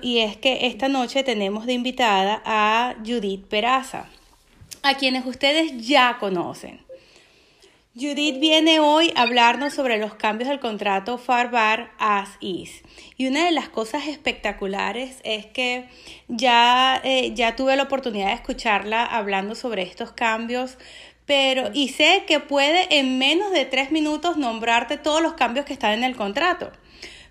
y es que esta noche tenemos de invitada a Judith Peraza, a quienes ustedes ya conocen. Judith viene hoy a hablarnos sobre los cambios del contrato Farbar As Is. Y una de las cosas espectaculares es que ya, eh, ya tuve la oportunidad de escucharla hablando sobre estos cambios, pero y sé que puede en menos de tres minutos nombrarte todos los cambios que están en el contrato.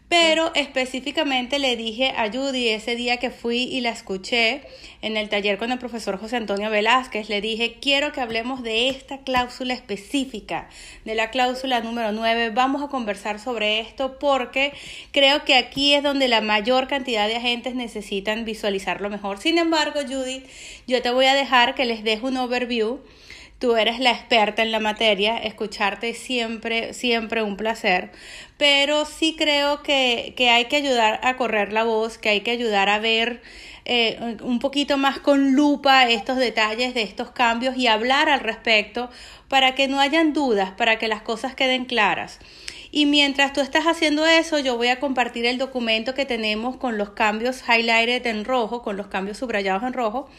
Pero específicamente le dije a Judy ese día que fui y la escuché en el taller con el profesor José Antonio Velázquez, le dije, quiero que hablemos de esta cláusula específica, de la cláusula número 9. Vamos a conversar sobre esto porque creo que aquí es donde la mayor cantidad de agentes necesitan visualizarlo mejor. Sin embargo, Judy, yo te voy a dejar que les deje un overview Tú eres la experta en la materia, escucharte siempre, siempre un placer, pero sí creo que, hay que ayudar a correr la voz, que hay que ayudar a ver eh, un poquito más con lupa estos detalles de estos cambios y hablar al respecto para que no hayan dudas, para que las cosas queden claras. Y mientras tú estás haciendo eso, yo voy a compartir el documento que tenemos con los cambios highlighted en rojo, con los cambios subrayados en rojo,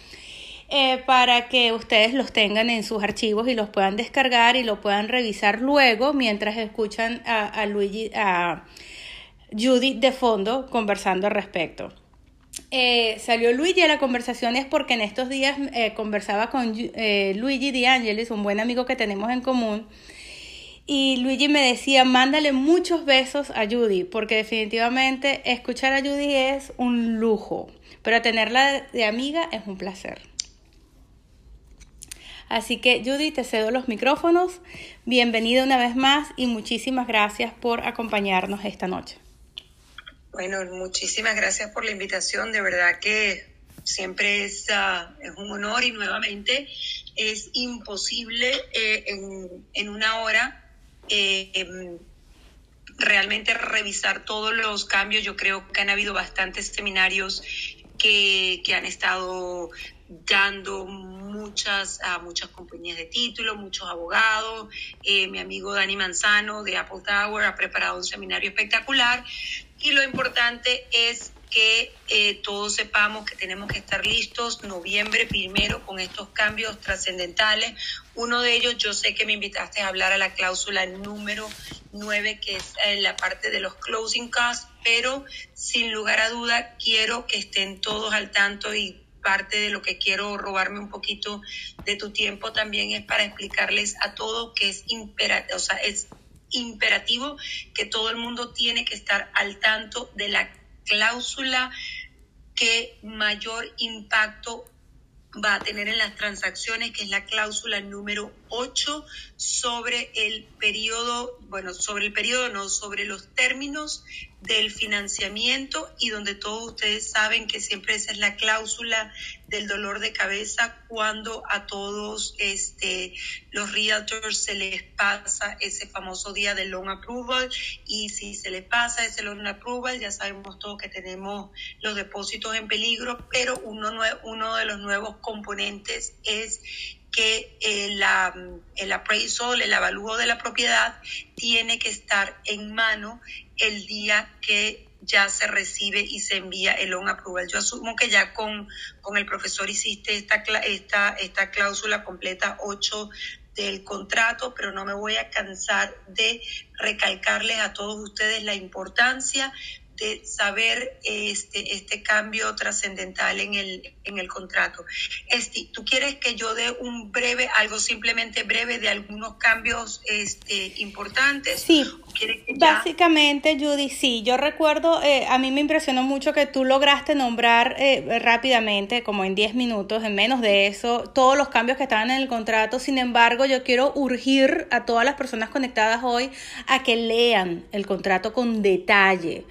eh, para que ustedes los tengan en sus archivos y los puedan descargar y lo puedan revisar luego mientras escuchan a, Luigi, a Judy de fondo conversando al respecto. Eh, salió Luigi a la conversación es porque en estos días eh, conversaba con Luigi Di Angelis, un buen amigo que tenemos en común, y Luigi me decía, mándale muchos besos a Judy, porque definitivamente escuchar a Judy es un lujo, pero tenerla de amiga es un placer. Así que Judy, te cedo los micrófonos. Bienvenida una vez más y muchísimas gracias por acompañarnos esta noche. Bueno, muchísimas gracias por la invitación. De verdad que siempre es, ah, es un honor y nuevamente es imposible eh, en, una hora eh, em, realmente revisar todos los cambios. Yo creo que han habido bastantes seminarios que, que han estado dando muchas, a muchas compañías de título, muchos abogados. Eh, mi amigo Dani Manzano de Apple Tower ha preparado un seminario espectacular y lo importante es que eh, todos sepamos que tenemos que estar listos noviembre primero con estos cambios trascendentales. Uno de ellos, yo sé que me invitaste a hablar a la cláusula número 9, que es en la parte de los closing costs, pero sin lugar a duda quiero que estén todos al tanto y parte de lo que quiero robarme un poquito de tu tiempo también es para explicarles a todos que es imperativo, sea, es imperativo que todo el mundo tiene que estar al tanto de la cláusula que mayor impacto va a tener en las transacciones, que es la cláusula número 8 sobre el periodo, bueno, sobre el periodo, no, sobre los términos del financiamiento y donde todos ustedes saben que siempre esa es la cláusula del dolor de cabeza cuando a todos este, los realtors se les pasa ese famoso día del loan approval. Y si se les pasa ese loan approval ya sabemos todos que tenemos los depósitos en peligro, pero uno, uno de los nuevos componentes es que el, el appraisal, el avalúo de la propiedad tiene que estar en mano el día que ya se recibe y se envía el loan approval. Yo asumo que ya con, con el profesor hiciste esta, esta, esta cláusula completa 8 del contrato, pero no me voy a cansar de recalcarles a todos ustedes la importancia de saber este, este cambio trascendental en el, en el contrato. Este, ¿Tú quieres que yo dé un breve, algo simplemente breve de algunos cambios este, importantes? Sí, básicamente Judy, sí, yo recuerdo, eh, a mí me impresionó mucho que tú lograste nombrar eh, rápidamente, como en 10 minutos, en menos de eso, todos los cambios que estaban en el contrato. Sin embargo, yo quiero urgir a todas las personas conectadas hoy a que lean el contrato con detalle.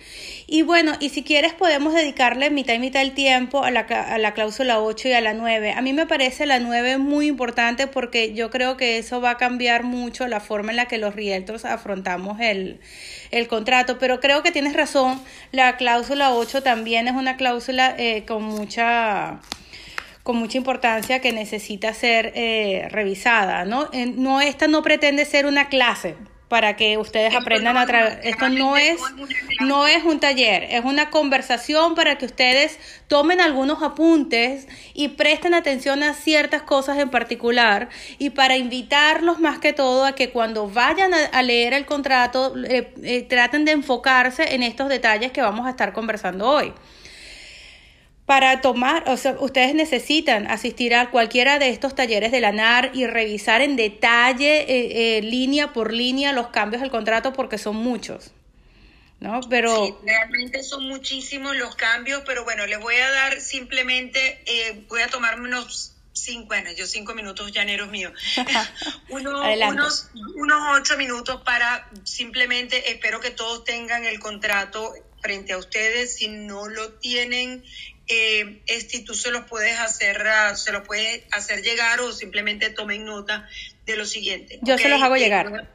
Y bueno, y si quieres podemos dedicarle mitad y mitad del tiempo a la, a la cláusula 8 y a la 9. A mí me parece la 9 muy importante porque yo creo que eso va a cambiar mucho la forma en la que los realtors afrontamos el, el contrato. Pero creo que tienes razón, la cláusula 8 también es una cláusula eh, con mucha con mucha importancia que necesita ser eh, revisada, ¿no? no, esta no pretende ser una clase, para que ustedes aprendan a través. Esto no es, no es un taller, es una conversación para que ustedes tomen algunos apuntes y presten atención a ciertas cosas en particular y para invitarlos más que todo a que cuando vayan a, leer el contrato eh, eh, traten de enfocarse en estos detalles que vamos a estar conversando hoy para tomar, o sea, ustedes necesitan asistir a cualquiera de estos talleres de la NAR y revisar en detalle, eh, eh, línea por línea, los cambios del contrato porque son muchos. ¿No? Pero... Sí, realmente son muchísimos los cambios, pero bueno, les voy a dar simplemente, eh, voy a tomarme unos cinco, bueno, yo cinco minutos llaneros míos, unos, unos ocho minutos para simplemente, espero que todos tengan el contrato frente a ustedes, si no lo tienen, eh, este, tú se los puedes hacer, ah, se los puedes hacer llegar o simplemente tomen nota de lo siguiente. Yo se los hago llegar.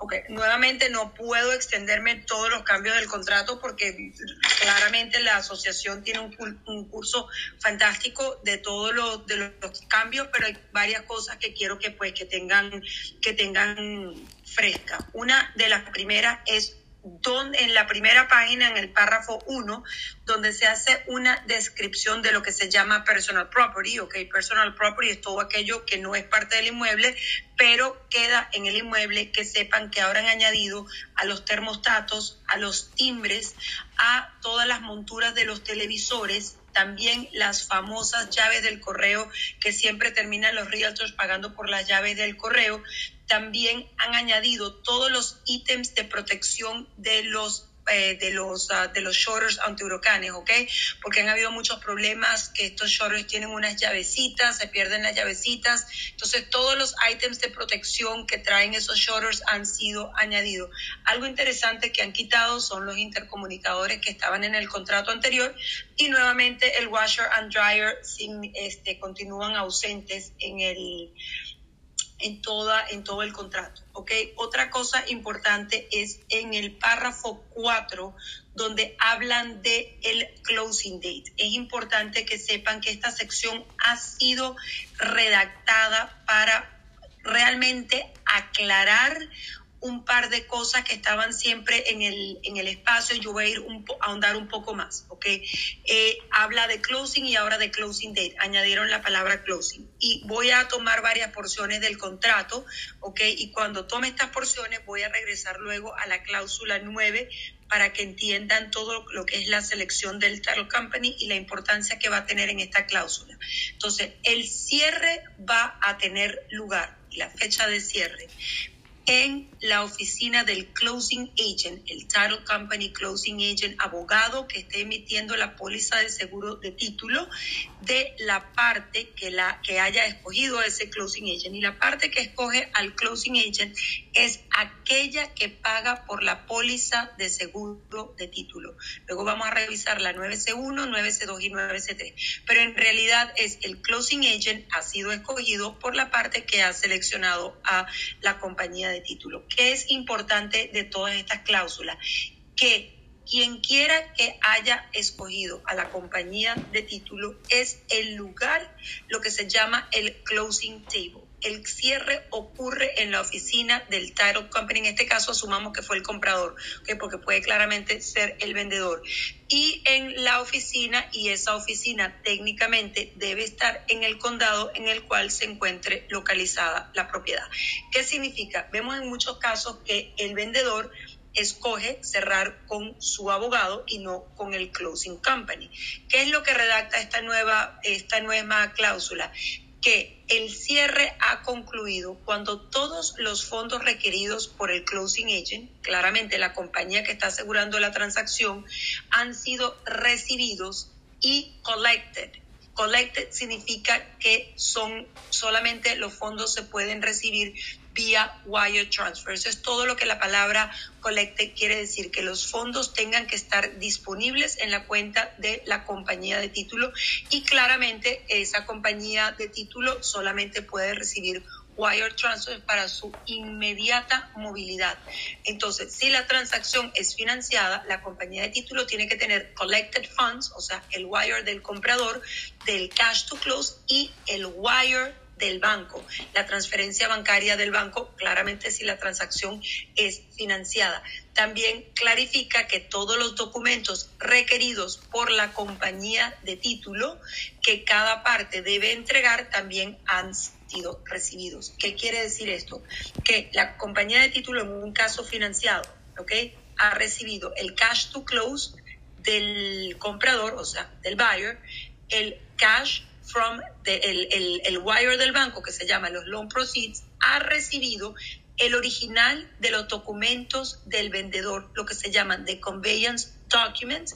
Ok, nuevamente no puedo extenderme todos los cambios del contrato porque claramente la asociación tiene un, un curso fantástico de todos los, de los cambios, pero hay varias cosas que quiero que pues que tengan, que tengan fresca. Una de las primeras es donde, en la primera página, en el párrafo 1, donde se hace una descripción de lo que se llama personal property. Ok, personal property es todo aquello que no es parte del inmueble, pero queda en el inmueble, que sepan que han añadido a los termostatos, a los timbres, a todas las monturas de los televisores, también las famosas llaves del correo que siempre terminan los realtors pagando por las llaves del correo también han añadido todos los ítems de protección de los eh, de los uh, de los shorters antihuracanes, ¿ok? Porque han habido muchos problemas que estos shorters tienen unas llavecitas, se pierden las llavecitas, entonces todos los ítems de protección que traen esos shorters han sido añadidos. Algo interesante que han quitado son los intercomunicadores que estaban en el contrato anterior y nuevamente el washer and dryer sin, este, continúan ausentes en el en, toda, en todo el contrato. ¿ok? Otra cosa importante es en el párrafo 4, donde hablan de el closing date. Es importante que sepan que esta sección ha sido redactada para realmente aclarar un par de cosas que estaban siempre en el, en el espacio. Yo voy a ir un a ahondar un poco más, ¿ok? Eh, habla de closing y ahora de closing date. Añadieron la palabra closing. Y voy a tomar varias porciones del contrato, ¿ok? Y cuando tome estas porciones voy a regresar luego a la cláusula 9 para que entiendan todo lo que es la selección del title company y la importancia que va a tener en esta cláusula. Entonces, el cierre va a tener lugar, la fecha de cierre en la oficina del closing agent, el title company closing agent, abogado que esté emitiendo la póliza de seguro de título de la parte que, la, que haya escogido ese closing agent. Y la parte que escoge al closing agent es aquella que paga por la póliza de seguro de título. Luego vamos a revisar la 9C1, 9C2 y 9C3. Pero en realidad es el closing agent ha sido escogido por la parte que ha seleccionado a la compañía de título. ¿Qué es importante de todas estas cláusulas? Que quien quiera que haya escogido a la compañía de título es el lugar, lo que se llama el closing table el cierre ocurre en la oficina del title company. En este caso asumamos que fue el comprador, porque puede claramente ser el vendedor. Y en la oficina, y esa oficina técnicamente debe estar en el condado en el cual se encuentre localizada la propiedad. ¿Qué significa? Vemos en muchos casos que el vendedor escoge cerrar con su abogado y no con el closing company. ¿Qué es lo que redacta esta nueva, esta nueva cláusula? Que el cierre ha concluido cuando todos los fondos requeridos por el closing agent, claramente la compañía que está asegurando la transacción, han sido recibidos y collected. Collected significa que son solamente los fondos se pueden recibir vía wire transfer. Eso es todo lo que la palabra collecte quiere decir, que los fondos tengan que estar disponibles en la cuenta de la compañía de título y claramente esa compañía de título solamente puede recibir wire transfer para su inmediata movilidad. Entonces, si la transacción es financiada, la compañía de título tiene que tener collected funds, o sea, el wire del comprador, del cash to close y el wire del banco, la transferencia bancaria del banco, claramente si la transacción es financiada. También clarifica que todos los documentos requeridos por la compañía de título que cada parte debe entregar también han sido recibidos. ¿Qué quiere decir esto? Que la compañía de título en un caso financiado, ¿ok? Ha recibido el cash to close del comprador, o sea, del buyer, el cash from el, el, wire del banco que se llama los loan proceeds, ha recibido el original de los documentos del vendedor, lo que se llaman the conveyance documents.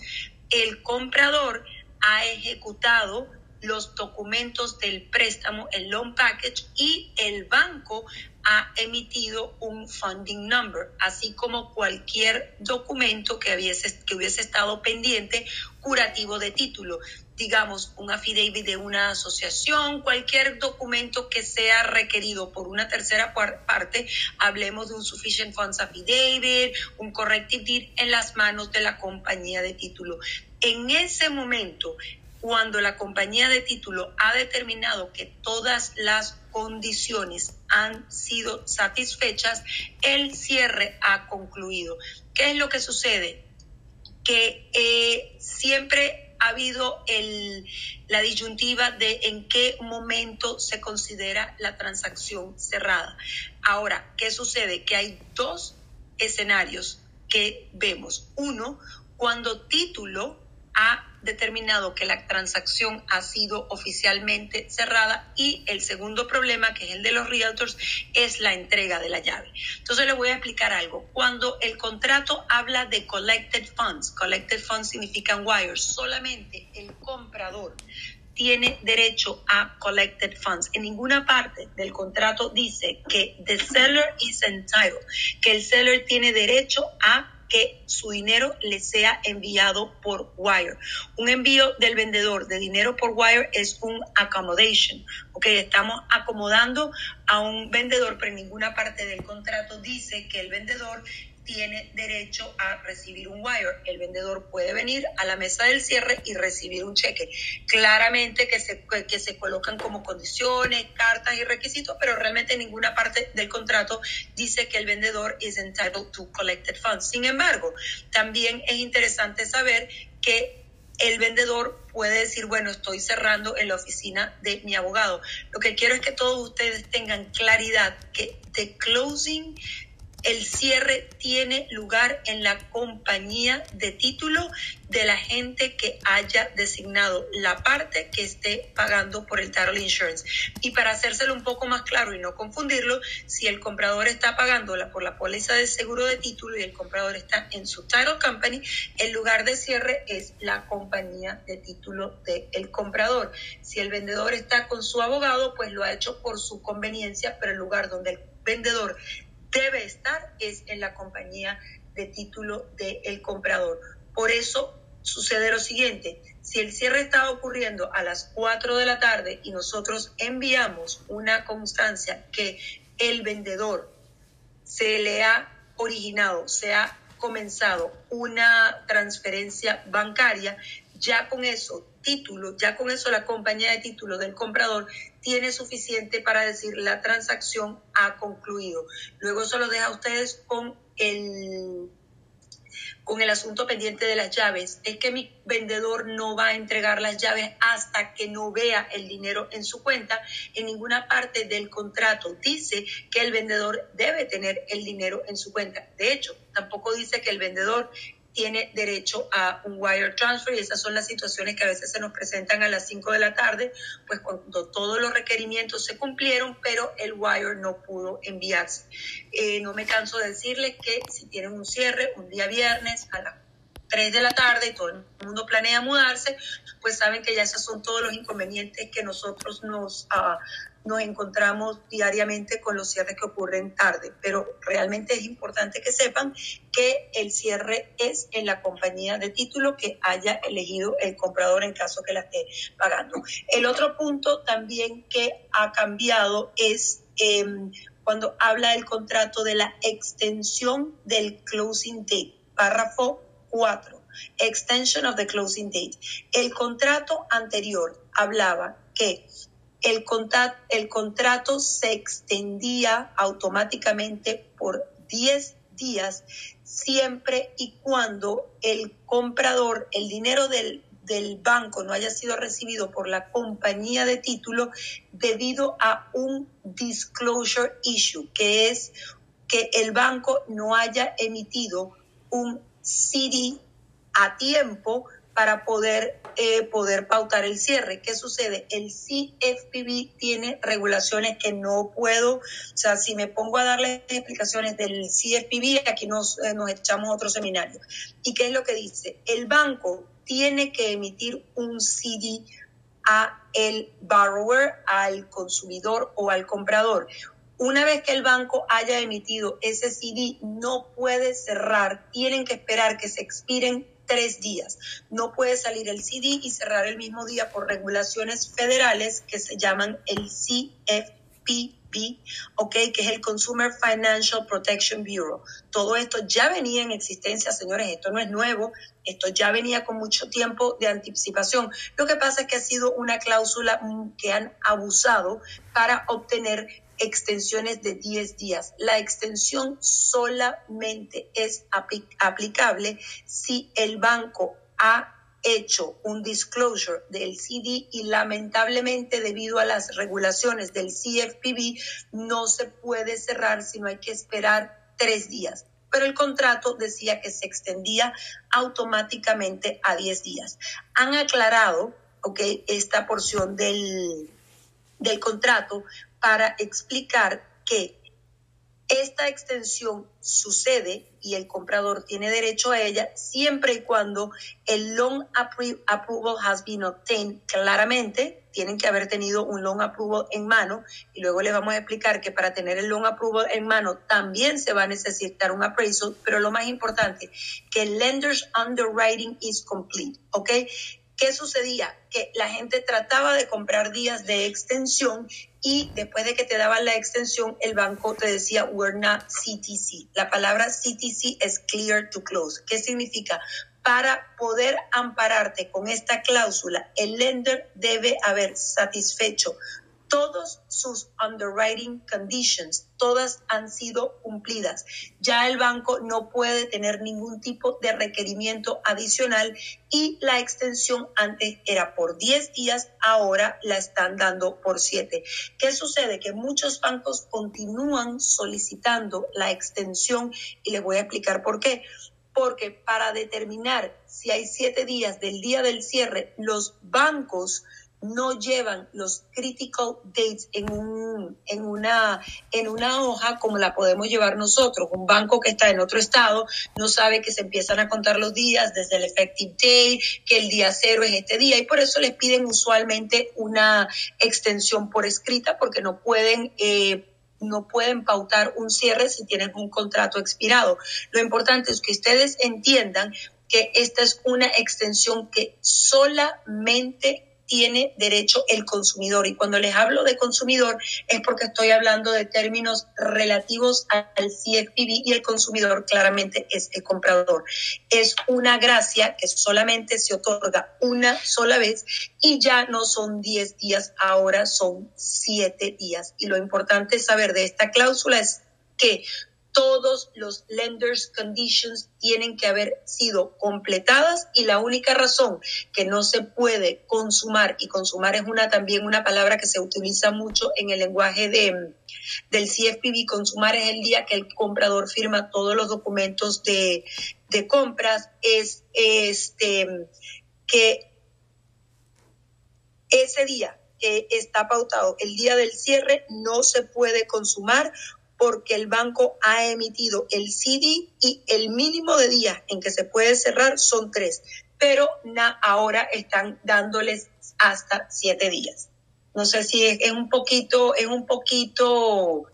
El comprador ha ejecutado los documentos del préstamo, el loan package, y el banco ha emitido un funding number, así como cualquier documento que hubiese, que hubiese estado pendiente curativo de título, digamos, un affidavit de una asociación, cualquier documento que sea requerido por una tercera parte, hablemos de un sufficient funds affidavit, un corrective deed en las manos de la compañía de título. En ese momento, cuando la compañía de título ha determinado que todas las condiciones han sido satisfechas, el cierre ha concluido. ¿Qué es lo que sucede? Que eh, siempre ha habido el, la disyuntiva de en qué momento se considera la transacción cerrada. Ahora, ¿qué sucede? Que hay dos escenarios que vemos. Uno, cuando título ha determinado que la transacción ha sido oficialmente cerrada y el segundo problema, que es el de los realtors, es la entrega de la llave. Entonces le voy a explicar algo. Cuando el contrato habla de collected funds, collected funds significan wires, solamente el comprador tiene derecho a collected funds. En ninguna parte del contrato dice que the seller is entitled, que el seller tiene derecho a que su dinero le sea enviado por wire. Un envío del vendedor de dinero por wire es un accommodation. Ok, estamos acomodando a un vendedor, pero en ninguna parte del contrato dice que el vendedor tiene derecho a recibir un wire. El vendedor puede venir a la mesa del cierre y recibir un cheque. Claramente que se, que se colocan como condiciones, cartas y requisitos, pero realmente ninguna parte del contrato dice que el vendedor is entitled to collected funds. Sin embargo, también es interesante saber que el vendedor puede decir, bueno, estoy cerrando en la oficina de mi abogado. Lo que quiero es que todos ustedes tengan claridad que the closing el cierre tiene lugar en la compañía de título de la gente que haya designado la parte que esté pagando por el title insurance. Y para hacérselo un poco más claro y no confundirlo, si el comprador está pagando por la póliza de seguro de título y el comprador está en su title company, el lugar de cierre es la compañía de título del comprador. Si el vendedor está con su abogado, pues lo ha hecho por su conveniencia, pero el lugar donde el vendedor debe estar es en la compañía de título del comprador. Por eso sucede lo siguiente, si el cierre está ocurriendo a las 4 de la tarde y nosotros enviamos una constancia que el vendedor se le ha originado, se ha comenzado una transferencia bancaria, ya con eso, título, ya con eso la compañía de título del comprador tiene suficiente para decir la transacción ha concluido. Luego eso lo deja a ustedes con el con el asunto pendiente de las llaves, es que mi vendedor no va a entregar las llaves hasta que no vea el dinero en su cuenta. En ninguna parte del contrato dice que el vendedor debe tener el dinero en su cuenta. De hecho, tampoco dice que el vendedor tiene derecho a un wire transfer y esas son las situaciones que a veces se nos presentan a las 5 de la tarde, pues cuando todos los requerimientos se cumplieron, pero el wire no pudo enviarse. Eh, no me canso de decirles que si tienen un cierre un día viernes a las 3 de la tarde y todo el mundo planea mudarse, pues saben que ya esos son todos los inconvenientes que nosotros nos, uh, nos encontramos diariamente con los cierres que ocurren tarde, pero realmente es importante que sepan que el cierre es en la compañía de título que haya elegido el comprador en caso que la esté pagando. El otro punto también que ha cambiado es em, cuando habla del contrato de la extensión del closing date, párrafo 4. Extension of the closing date. El contrato anterior hablaba que el, el contrato se extendía automáticamente por 10 días siempre y cuando el comprador, el dinero del, del banco no haya sido recibido por la compañía de título debido a un disclosure issue, que es que el banco no haya emitido un CD a tiempo para poder, eh, poder pautar el cierre. ¿Qué sucede? El CFPB tiene regulaciones que no puedo, o sea, si me pongo a darle explicaciones del CFPB, aquí nos, eh, nos echamos otro seminario. ¿Y qué es lo que dice? El banco tiene que emitir un CD a el borrower, al consumidor o al comprador. Una vez que el banco haya emitido ese CD, no puede cerrar, tienen que esperar que se expiren tres días. No puede salir el CD y cerrar el mismo día por regulaciones federales que se llaman el CFPB, ¿ok? Que es el Consumer Financial Protection Bureau. Todo esto ya venía en existencia, señores, esto no es nuevo, esto ya venía con mucho tiempo de anticipación. Lo que pasa es que ha sido una cláusula que han abusado para obtener extensiones de 10 días. La extensión solamente es aplicable si el banco ha hecho un disclosure del CD y lamentablemente debido a las regulaciones del CFPB no se puede cerrar sino hay que esperar tres días. Pero el contrato decía que se extendía automáticamente a 10 días. Han aclarado okay, esta porción del, del contrato para explicar que esta extensión sucede y el comprador tiene derecho a ella siempre y cuando el loan approval has been obtained claramente, tienen que haber tenido un loan approval en mano y luego les vamos a explicar que para tener el loan approval en mano también se va a necesitar un appraisal, pero lo más importante, que lender's underwriting is complete, ¿ok? ¿Qué sucedía? Que la gente trataba de comprar días de extensión y después de que te daban la extensión, el banco te decía, we're not CTC. La palabra CTC es clear to close. ¿Qué significa? Para poder ampararte con esta cláusula, el lender debe haber satisfecho todos sus underwriting conditions, todas han sido cumplidas. Ya el banco no puede tener ningún tipo de requerimiento adicional y la extensión antes era por 10 días, ahora la están dando por 7. ¿Qué sucede? Que muchos bancos continúan solicitando la extensión y les voy a explicar por qué porque para determinar si hay siete días del día del cierre, los bancos no llevan los critical dates en, un, en, una, en una hoja como la podemos llevar nosotros. Un banco que está en otro estado no sabe que se empiezan a contar los días desde el effective date, que el día cero es este día y por eso les piden usualmente una extensión por escrita porque no pueden... Eh, no pueden pautar un cierre si tienen un contrato expirado. Lo importante es que ustedes entiendan que esta es una extensión que solamente tiene derecho el consumidor. Y cuando les hablo de consumidor es porque estoy hablando de términos relativos al CFPB y el consumidor claramente es el comprador. Es una gracia que solamente se otorga una sola vez y ya no son 10 días, ahora son 7 días. Y lo importante saber de esta cláusula es que todos los lenders conditions tienen que haber sido completadas y la única razón que no se puede consumar y consumar es una también una palabra que se utiliza mucho en el lenguaje de del CFPB consumar es el día que el comprador firma todos los documentos de, de compras es este que ese día que está pautado el día del cierre no se puede consumar porque el banco ha emitido el CD y el mínimo de días en que se puede cerrar son tres, pero ahora están dándoles hasta siete días. No sé si es, un poquito, es un poquito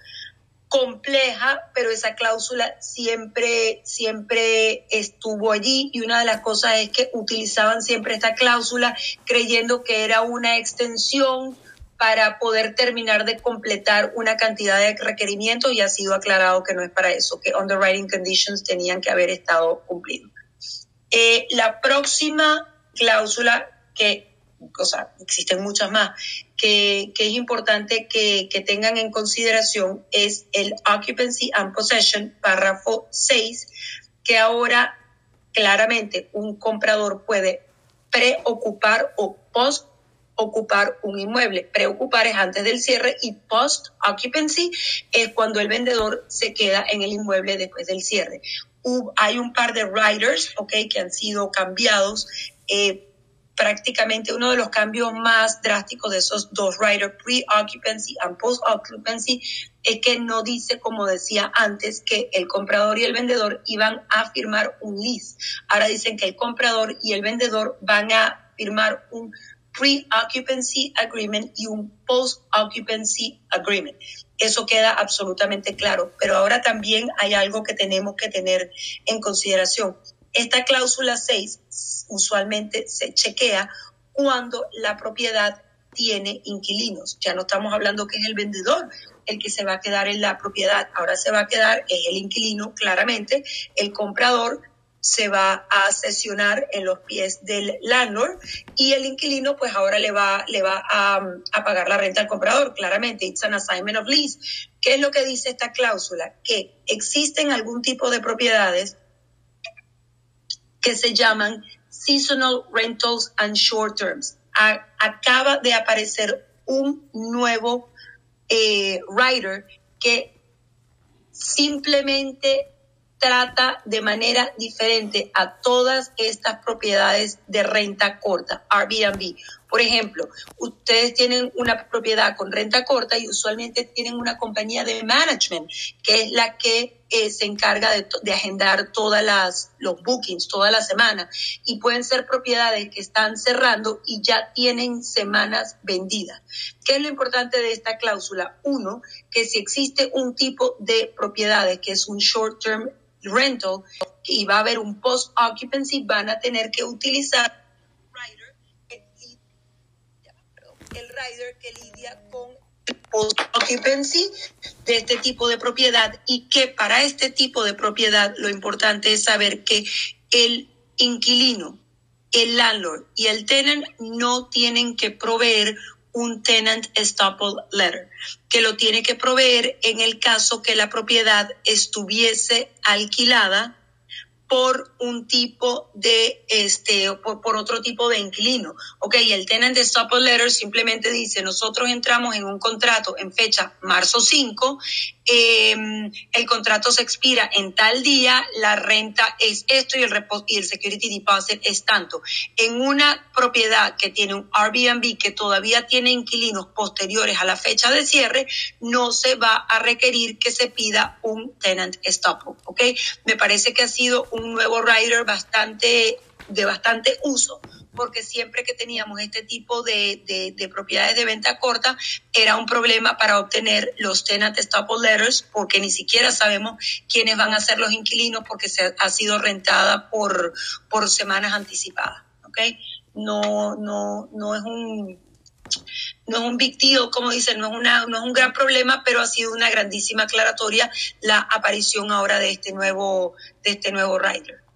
compleja, pero esa cláusula siempre, siempre estuvo allí y una de las cosas es que utilizaban siempre esta cláusula creyendo que era una extensión para poder terminar de completar una cantidad de requerimientos y ha sido aclarado que no es para eso, que underwriting conditions tenían que haber estado cumplidos. Eh, la próxima cláusula que, o sea, existen muchas más, que, es importante que, que, tengan en consideración es el Occupancy and Possession, párrafo 6, que ahora claramente un comprador puede preocupar o post ocupar un inmueble. Preocupar es antes del cierre y post occupancy es cuando el vendedor se queda en el inmueble después del cierre. hay un par de riders, ok, que han sido cambiados. Eh, prácticamente uno de los cambios más drásticos de esos dos riders, pre-occupancy and post-occupancy, es que no dice, como decía antes, que el comprador y el vendedor iban a firmar un lease. Ahora dicen que el comprador y el vendedor van a firmar un pre-occupancy agreement y un post-occupancy agreement. Eso queda absolutamente claro, pero ahora también hay algo que tenemos que tener en consideración. Esta cláusula 6 usualmente se chequea cuando la propiedad tiene inquilinos. Ya no estamos hablando que es el vendedor el que se va a quedar en la propiedad, ahora se va a quedar es el inquilino, claramente, el comprador se va a sesionar en los pies del landlord y el inquilino pues ahora le va, le va a, pagar la renta al comprador, claramente, it's an assignment of lease. ¿Qué es lo que dice esta cláusula? Que existen algún tipo de propiedades que se llaman seasonal rentals and short terms. acaba de aparecer un nuevo eh, writer que simplemente trata de manera diferente a todas estas propiedades de renta corta, Airbnb. Por ejemplo, ustedes tienen una propiedad con renta corta y usualmente tienen una compañía de management, que es la que eh, se encarga de, agendar todas las los bookings toda la semana y pueden ser propiedades que están cerrando y ya tienen semanas vendidas. ¿Qué es lo importante de esta cláusula? Uno, que si existe un tipo de propiedades que es un short term rental y va a haber un post occupancy, van a tener que utilizar el rider que lidia con post occupancy de este tipo de propiedad y que para este tipo de propiedad lo importante es saber que el inquilino, el landlord y el tenant no tienen que proveer un tenant estoppel letter, que lo tiene que proveer en el caso que la propiedad estuviese alquilada por un tipo de, este, por, por, otro tipo de inquilino. Ok, el tenant estoppel letter simplemente dice, nosotros entramos en un contrato en fecha marzo 5 Em, el contrato se expira en tal día, la renta es esto y el, y el security deposit es tanto. En una propiedad que tiene un Airbnb que todavía tiene inquilinos posteriores a la fecha de cierre, no se va a requerir que se pida un tenant stop, ¿ok? Me parece que ha sido un nuevo rider bastante de bastante uso porque siempre que teníamos este tipo de, propiedades de venta corta era un problema para obtener los tenant stop letters porque ni siquiera sabemos quiénes van a ser los inquilinos porque se ha sido rentada por, por semanas anticipadas. ¿okay? No, no, no es un no es un como dicen, no es, una, no es un gran problema, pero ha sido una grandísima aclaratoria la aparición ahora de este nuevo, de este nuevo rider.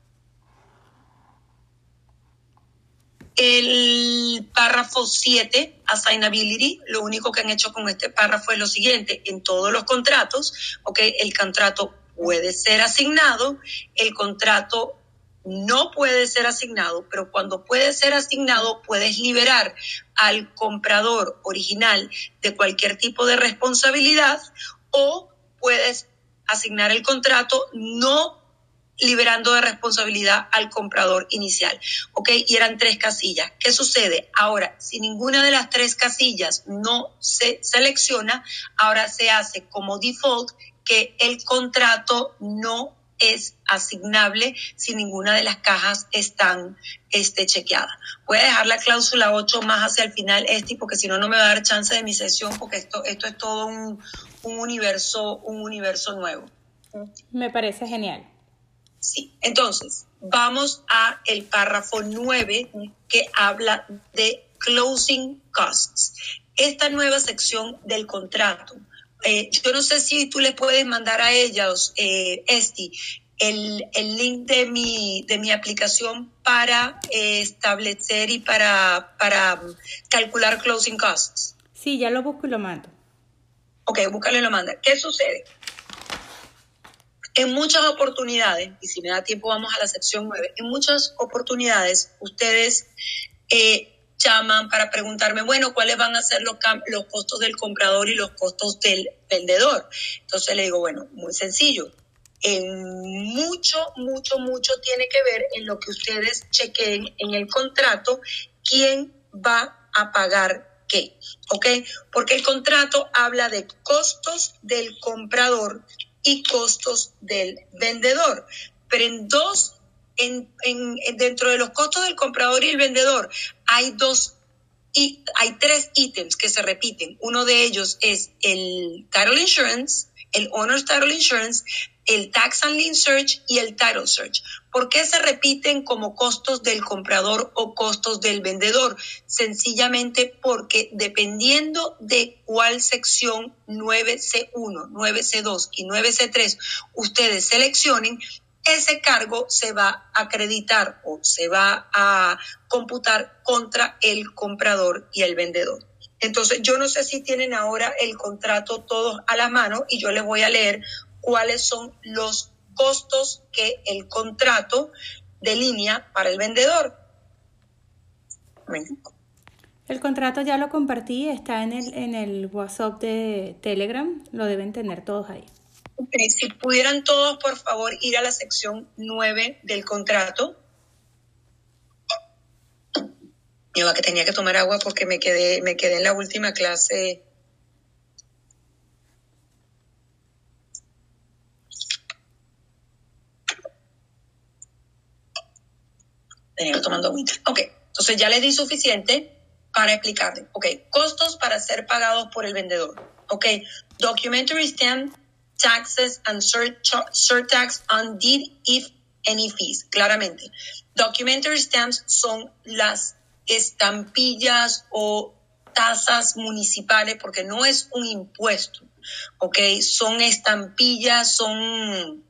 El párrafo 7, assignability, lo único que han hecho con este párrafo es lo siguiente, en todos los contratos, ok, el contrato puede ser asignado, el contrato no puede ser asignado, pero cuando puede ser asignado puedes liberar al comprador original de cualquier tipo de responsabilidad o puedes asignar el contrato no liberando de responsabilidad al comprador inicial. ¿Ok? Y eran tres casillas. ¿Qué sucede? Ahora, si ninguna de las tres casillas no se selecciona, ahora se hace como default que el contrato no es asignable si ninguna de las cajas están este, chequeadas. Voy a dejar la cláusula 8 más hacia el final, este, porque si no, no me va a dar chance de mi sesión, porque esto, esto es todo un, un universo, un universo nuevo. Me parece genial. Sí, entonces vamos a el párrafo 9 que habla de closing costs. Esta nueva sección del contrato. Eh, yo no sé si tú le puedes mandar a ellos, eh, Esti, el, link de mi, de mi aplicación para eh, establecer y para, para calcular closing costs. Sí, ya lo busco y lo mando. Ok, búscalo y lo manda. ¿Qué sucede? En muchas oportunidades, y si me da tiempo vamos a la sección 9, en muchas oportunidades ustedes eh, llaman para preguntarme, bueno, ¿cuáles van a ser los, los costos del comprador y los costos del vendedor? Entonces le digo, bueno, muy sencillo. En mucho, mucho, mucho tiene que ver en lo que ustedes chequen en el contrato, quién va a pagar qué, ¿ok? Porque el contrato habla de costos del comprador y costos del vendedor. Pero en dos, en, dentro de los costos del comprador y el vendedor, hay dos y hay tres ítems que se repiten. Uno de ellos es el title insurance, el owner's title insurance, el tax and lien search y el title search. ¿Por qué se repiten como costos del comprador o costos del vendedor? Sencillamente porque dependiendo de cuál sección 9C1, 9C2 y 9C3 ustedes seleccionen, ese cargo se va a acreditar o se va a computar contra el comprador y el vendedor. Entonces, yo no sé si tienen ahora el contrato todos a la mano y yo les voy a leer cuáles son los costos que el contrato delinea para el vendedor. El contrato ya lo compartí, está en el, en el WhatsApp de Telegram, lo deben tener todos ahí. si pudieran todos, por favor, ir a la sección 9 del contrato. Yo que tenía que tomar agua porque me quedé, me quedé en la última clase tenía tomando agüita. Ok, entonces ya les di suficiente para explicarle. Ok, costos para ser pagados por el vendedor. Ok, documentary stamp, taxes and surtax on deed if any fees. Claramente. Documentary stamps son las estampillas o tasas municipales porque no es un impuesto. Ok, son estampillas, son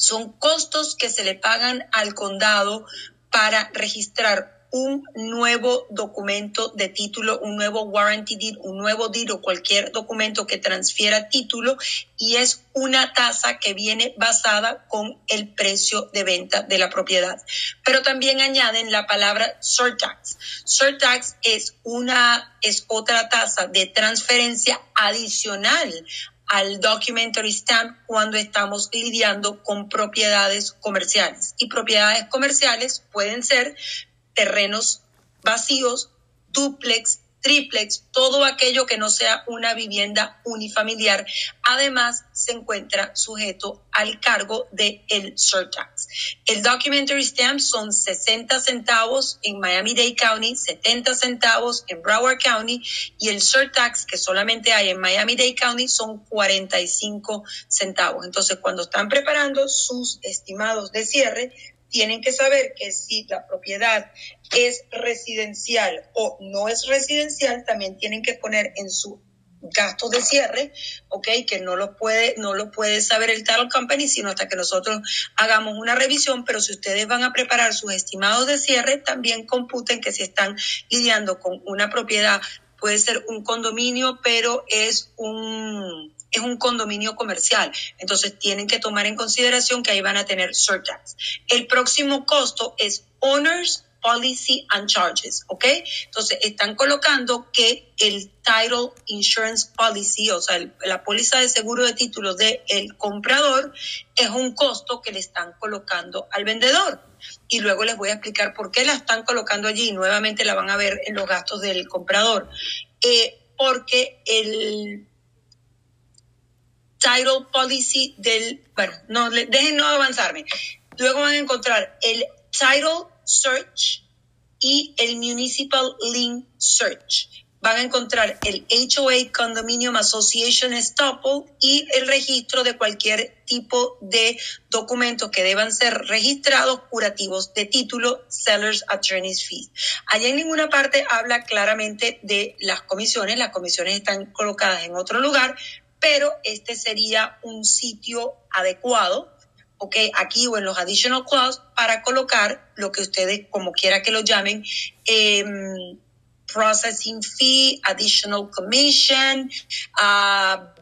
son costos que se le pagan al condado para registrar un nuevo documento de título, un nuevo warranty deed, un nuevo deed o cualquier documento que transfiera título y es una tasa que viene basada con el precio de venta de la propiedad. Pero también añaden la palabra surtax. Surtax es una es otra tasa de transferencia adicional al documentary stamp cuando estamos lidiando con propiedades comerciales. Y propiedades comerciales pueden ser terrenos vacíos, duplex, triplex, todo aquello que no sea una vivienda unifamiliar, además se encuentra sujeto al cargo del el surtax. El documentary stamp son 60 centavos en Miami-Dade County, 70 centavos en Broward County y el surtax que solamente hay en Miami-Dade County son 45 centavos. Entonces, cuando están preparando sus estimados de cierre, tienen que saber que si la propiedad es residencial o no es residencial, también tienen que poner en su gasto de cierre, ¿ok? Que no lo puede, no lo puede saber el title company, sino hasta que nosotros hagamos una revisión, pero si ustedes van a preparar sus estimados de cierre, también computen que si están lidiando con una propiedad, puede ser un condominio, pero es un, es un condominio comercial. Entonces tienen que tomar en consideración que ahí van a tener surtax. El próximo costo es owners policy and charges, ¿ok? Entonces están colocando que el title insurance policy, o sea, la póliza de seguro de título del el comprador es un costo que le están colocando al vendedor. Y luego les voy a explicar por qué la están colocando allí nuevamente la van a ver en los gastos del comprador. Eh, porque el title policy del, bueno, no, dejen no avanzarme. Luego van a encontrar el title search y el municipal link search. Van a encontrar el HOA Condominium Association Estoppel y el registro de cualquier tipo de documentos que deban ser registrados curativos de título, sellers attorney's fees. Allá en ninguna parte habla claramente de las comisiones. Las comisiones están colocadas en otro lugar, pero este sería un sitio adecuado, ¿ok? Aquí o en los additional clause para colocar lo que ustedes, como quiera que lo llamen, em, processing fee, additional commission, uh,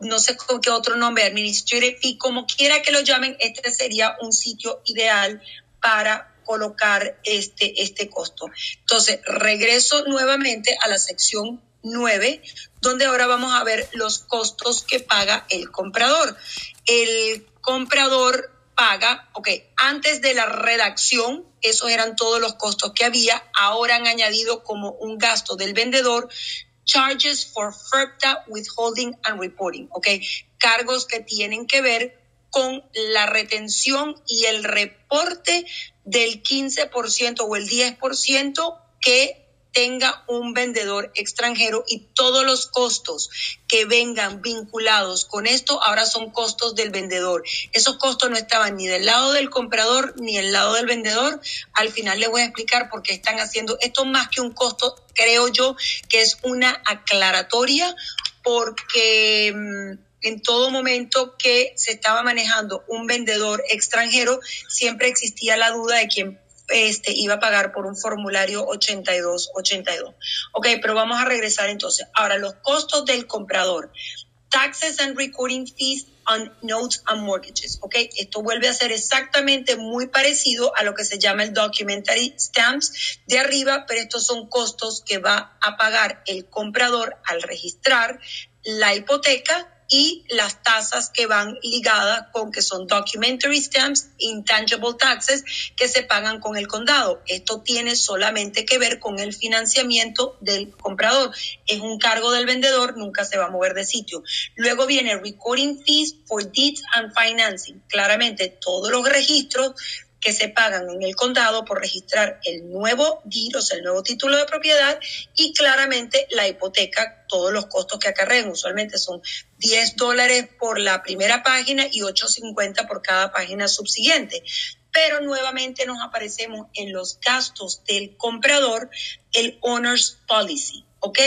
no sé con qué otro nombre, administrative fee, como quiera que lo llamen, este sería un sitio ideal para colocar este, este costo. Entonces, regreso nuevamente a la sección 9, donde ahora vamos a ver los costos que paga el comprador. El comprador paga, ok, antes de la redacción, esos eran todos los costos que había, ahora han añadido como un gasto del vendedor charges for FERPTA withholding and reporting, ¿ok? Cargos que tienen que ver con la retención y el reporte del 15% o el 10% que tenga un vendedor extranjero y todos los costos que vengan vinculados con esto ahora son costos del vendedor. Esos costos no estaban ni del lado del comprador ni del lado del vendedor. Al final les voy a explicar por qué están haciendo esto más que un costo, creo yo que es una aclaratoria porque mm, en todo momento que se estaba manejando un vendedor extranjero, siempre existía la duda de quién este, iba a pagar por un formulario 8282. Ok, pero vamos a regresar entonces. Ahora, los costos del comprador. Taxes and recording fees on notes and mortgages. Ok, esto vuelve a ser exactamente muy parecido a lo que se llama el documentary stamps de arriba, pero estos son costos que va a pagar el comprador al registrar la hipoteca y las tasas que van ligadas con que son documentary stamps, intangible taxes que se pagan con el condado. Esto tiene solamente que ver con el financiamiento del comprador. Es un cargo del vendedor, nunca se va a mover de sitio. Luego viene recording fees for deeds and financing. Claramente todos los registros que se pagan en el condado por registrar el nuevo DIR, o sea, el nuevo título de propiedad, y claramente la hipoteca, todos los costos que acarrean. Usualmente son 10 dólares por la primera página y 8.50 por cada página subsiguiente. Pero nuevamente nos aparecemos en los gastos del comprador, el Owner's Policy, ¿ok?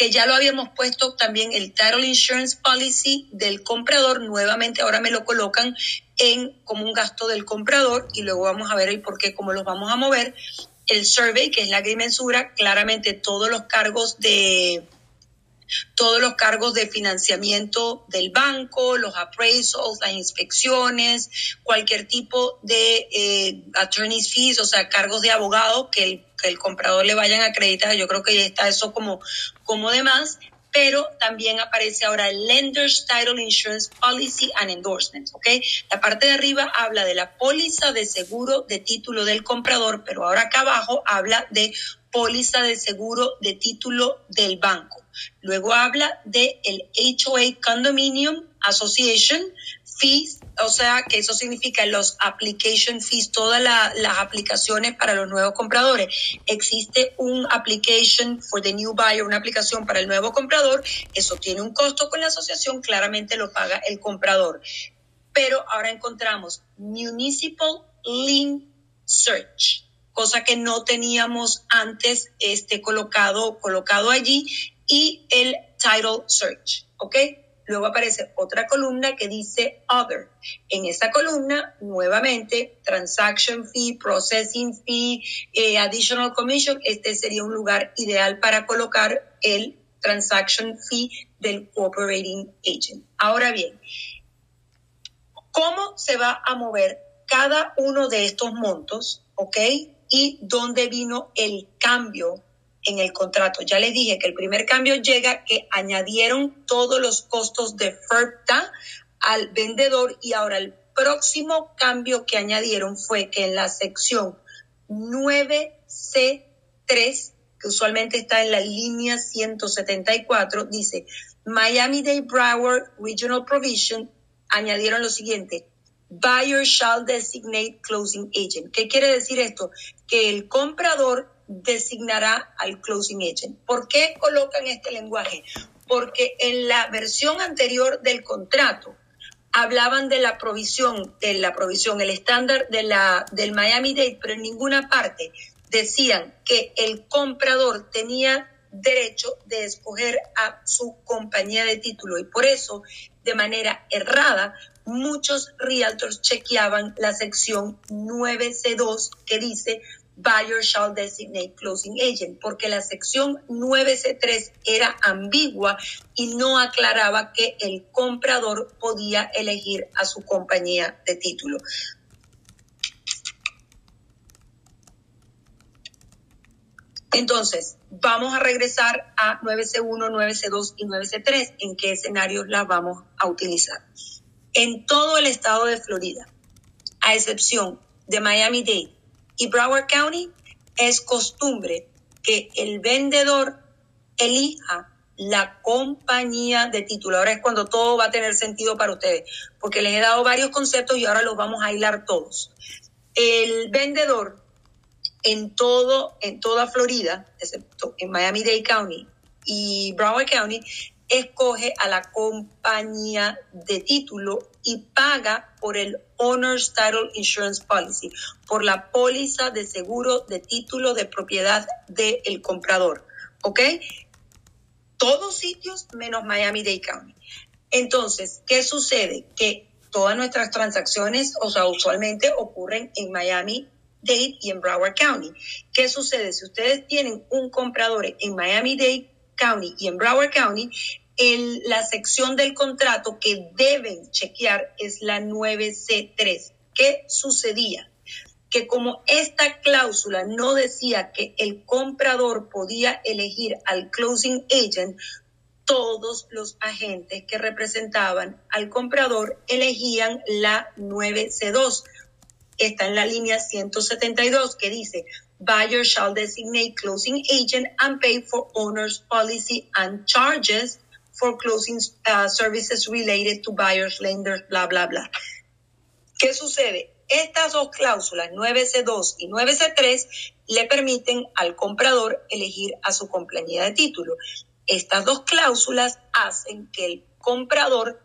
que ya lo habíamos puesto también el Title Insurance Policy del comprador, nuevamente ahora me lo colocan en como un gasto del comprador y luego vamos a ver el por qué, cómo los vamos a mover. El survey, que es la agrimensura, claramente todos los cargos de todos los cargos de financiamiento del banco, los appraisals, las inspecciones, cualquier tipo de eh, attorney's fees, o sea, cargos de abogado que el, que el comprador le vayan a acreditar. Yo creo que está eso como, como de más pero también aparece ahora el Lender's Title Insurance Policy and Endorsements, ¿ok? La parte de arriba habla de la póliza de seguro de título del comprador, pero ahora acá abajo habla de póliza de seguro de título del banco. Luego habla de el HOA Condominium Association Fees, o sea que eso significa los application fees, todas las aplicaciones para los nuevos compradores. Existe un application for the new buyer, una aplicación para el nuevo comprador, eso tiene un costo con la asociación, claramente lo paga el comprador. Pero ahora encontramos Municipal Lien Search cosa que no teníamos antes este, colocado, colocado allí, y el title search, ¿ok? Luego aparece otra columna que dice Other. En esa columna, nuevamente, Transaction Fee, Processing Fee, eh, Additional Commission. Este sería un lugar ideal para colocar el Transaction Fee del Cooperating Agent. Ahora bien, ¿cómo se va a mover cada uno de estos montos? ¿Ok? y dónde vino el cambio en el contrato. Ya les dije que el primer cambio llega que añadieron todos los costos de FERPTA al vendedor y ahora el próximo cambio que añadieron fue que en la sección 9C3, que usualmente está en la línea 174, dice Miami-Dade Broward Regional Provision, añadieron lo siguiente, buyer shall designate closing agent. ¿Qué quiere decir esto? Que el comprador designará al closing agent. ¿Por qué colocan este lenguaje? Porque en la versión anterior del contrato hablaban de la provisión, de la provisión, el estándar de la, del Miami Dade, pero en ninguna parte decían que el comprador tenía derecho de escoger a su compañía de título y por eso, de manera errada, muchos realtors chequeaban la sección 9C2 que dice buyer shall designate closing agent, porque la sección 9C3 era ambigua y no aclaraba que el comprador podía elegir a su compañía de título. Entonces, vamos a regresar a 9C1, 9C2 y 9C3. ¿En qué escenarios las vamos a utilizar? En todo el estado de Florida, a excepción de Miami-Dade y Broward County, es costumbre que el vendedor elija la compañía de título. Ahora es cuando todo va a tener sentido para ustedes, porque les he dado varios conceptos y ahora los vamos a hilar todos. El vendedor en todo, en toda Florida, excepto en Miami-Dade County y Broward County, escoge a la compañía de título y paga por el Owner's Title Insurance Policy, por la póliza de seguro de título de propiedad del comprador. ¿Ok? Todos sitios menos Miami-Dade County. Entonces, ¿qué sucede? Que todas nuestras transacciones, o sea, usualmente ocurren en Miami Dade y en Broward County. ¿Qué sucede? Si ustedes tienen un comprador en Miami-Dade County y en Broward County, la sección del contrato que deben chequear es la 9C3. ¿Qué sucedía? Que como esta cláusula no decía que el comprador podía elegir al closing agent, todos los agentes que representaban al comprador elegían la 9C2 está en la línea 172 que dice, buyer shall designate closing agent and pay for owner's policy and charges for closing uh, services related to buyer's lenders, bla, bla, bla. ¿Qué sucede? Estas dos cláusulas, 9C2 y 9C3, le permiten al comprador elegir a su compañía de título. Estas dos cláusulas hacen que el comprador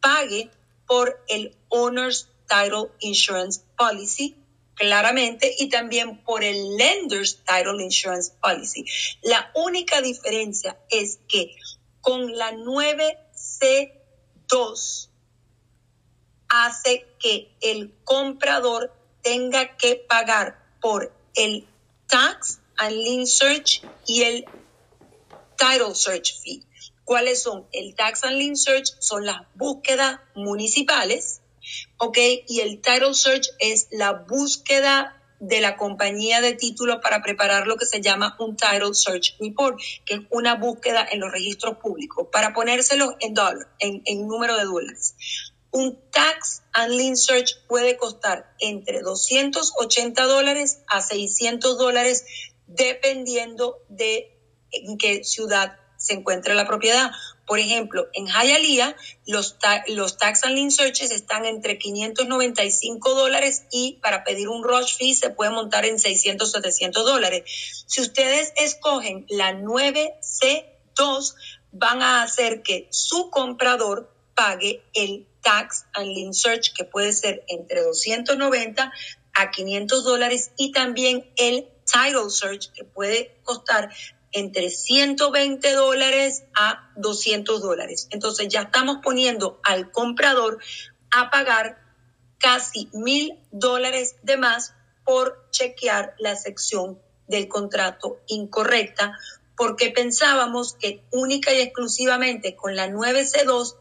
pague por el owner's Title Insurance Policy, claramente, y también por el Lender's Title Insurance Policy. La única diferencia es que con la 9C2 hace que el comprador tenga que pagar por el Tax and Lien Search y el Title Search Fee. ¿Cuáles son? El Tax and Lien Search son las búsquedas municipales ¿ok? Y el title search es la búsqueda de la compañía de título para preparar lo que se llama un title search report, que es una búsqueda en los registros públicos, para ponérselo en dólar, en, en número de dólares. Un tax and lien search puede costar entre 280 dólares a 600 dólares, dependiendo de en qué ciudad se encuentra la propiedad. Por ejemplo, en Hialeah los, los tax and lien searches están entre 595 dólares y para pedir un rush fee se puede montar en 600, 700 dólares. Si ustedes escogen la 9C2, van a hacer que su comprador pague el tax and lien search, que puede ser entre 290 a 500 dólares, y también el title search, que puede costar entre 120 dólares a 200 dólares. Entonces ya estamos poniendo al comprador a pagar casi mil dólares de más por chequear la sección del contrato incorrecta, porque pensábamos que única y exclusivamente con la 9C2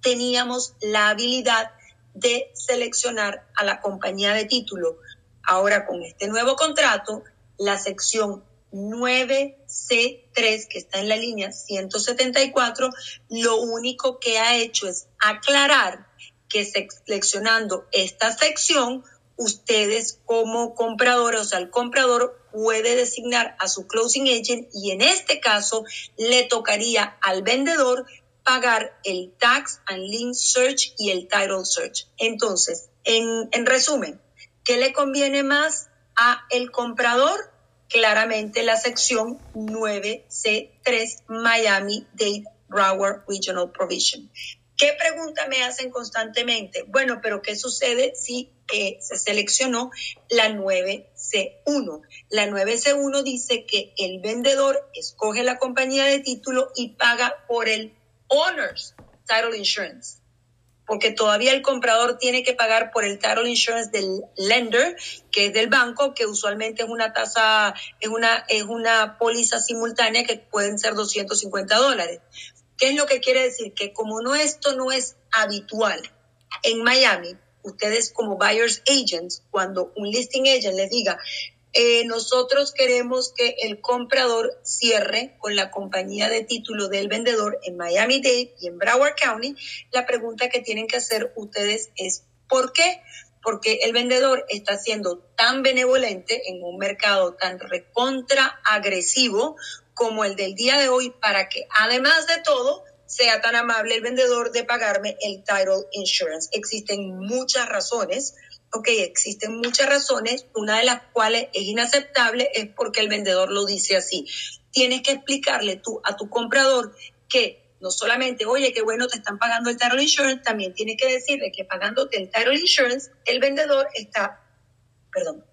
teníamos la habilidad de seleccionar a la compañía de título. Ahora con este nuevo contrato, la sección 9C3, que está en la línea 174, lo único que ha hecho es aclarar que seleccionando esta sección, ustedes como compradores, o sea, el comprador puede designar a su closing agent y en este caso le tocaría al vendedor pagar el tax and lien search y el title search. Entonces, en, en resumen, ¿qué le conviene más a el comprador? Claramente la sección 9C3 Miami Dade Broward Regional Provision. ¿Qué pregunta me hacen constantemente? Bueno, pero ¿qué sucede si eh, se seleccionó la 9C1? La 9C1 dice que el vendedor escoge la compañía de título y paga por el Owner's Title Insurance. Porque todavía el comprador tiene que pagar por el title insurance del lender, que es del banco, que usualmente es una tasa, es una, es una póliza simultánea que pueden ser 250 dólares. ¿Qué es lo que quiere decir? Que como no esto no es habitual en Miami, ustedes como buyers agents, cuando un listing agent les diga, eh, nosotros queremos que el comprador cierre con la compañía de título del vendedor en Miami-Dade y en Broward County, la pregunta que tienen que hacer ustedes es, ¿por qué? Porque el vendedor está siendo tan benevolente en un mercado tan recontra agresivo como el del día de hoy para que además de todo sea tan amable el vendedor de pagarme el title insurance. Existen muchas razones, ok, existen muchas razones, una de las cuales es inaceptable es porque el vendedor lo dice así. Tienes que explicarle tú a tu comprador que no solamente, oye, qué bueno, te están pagando el title insurance, también tienes que decirle que pagándote el title insurance, el vendedor está, perdón,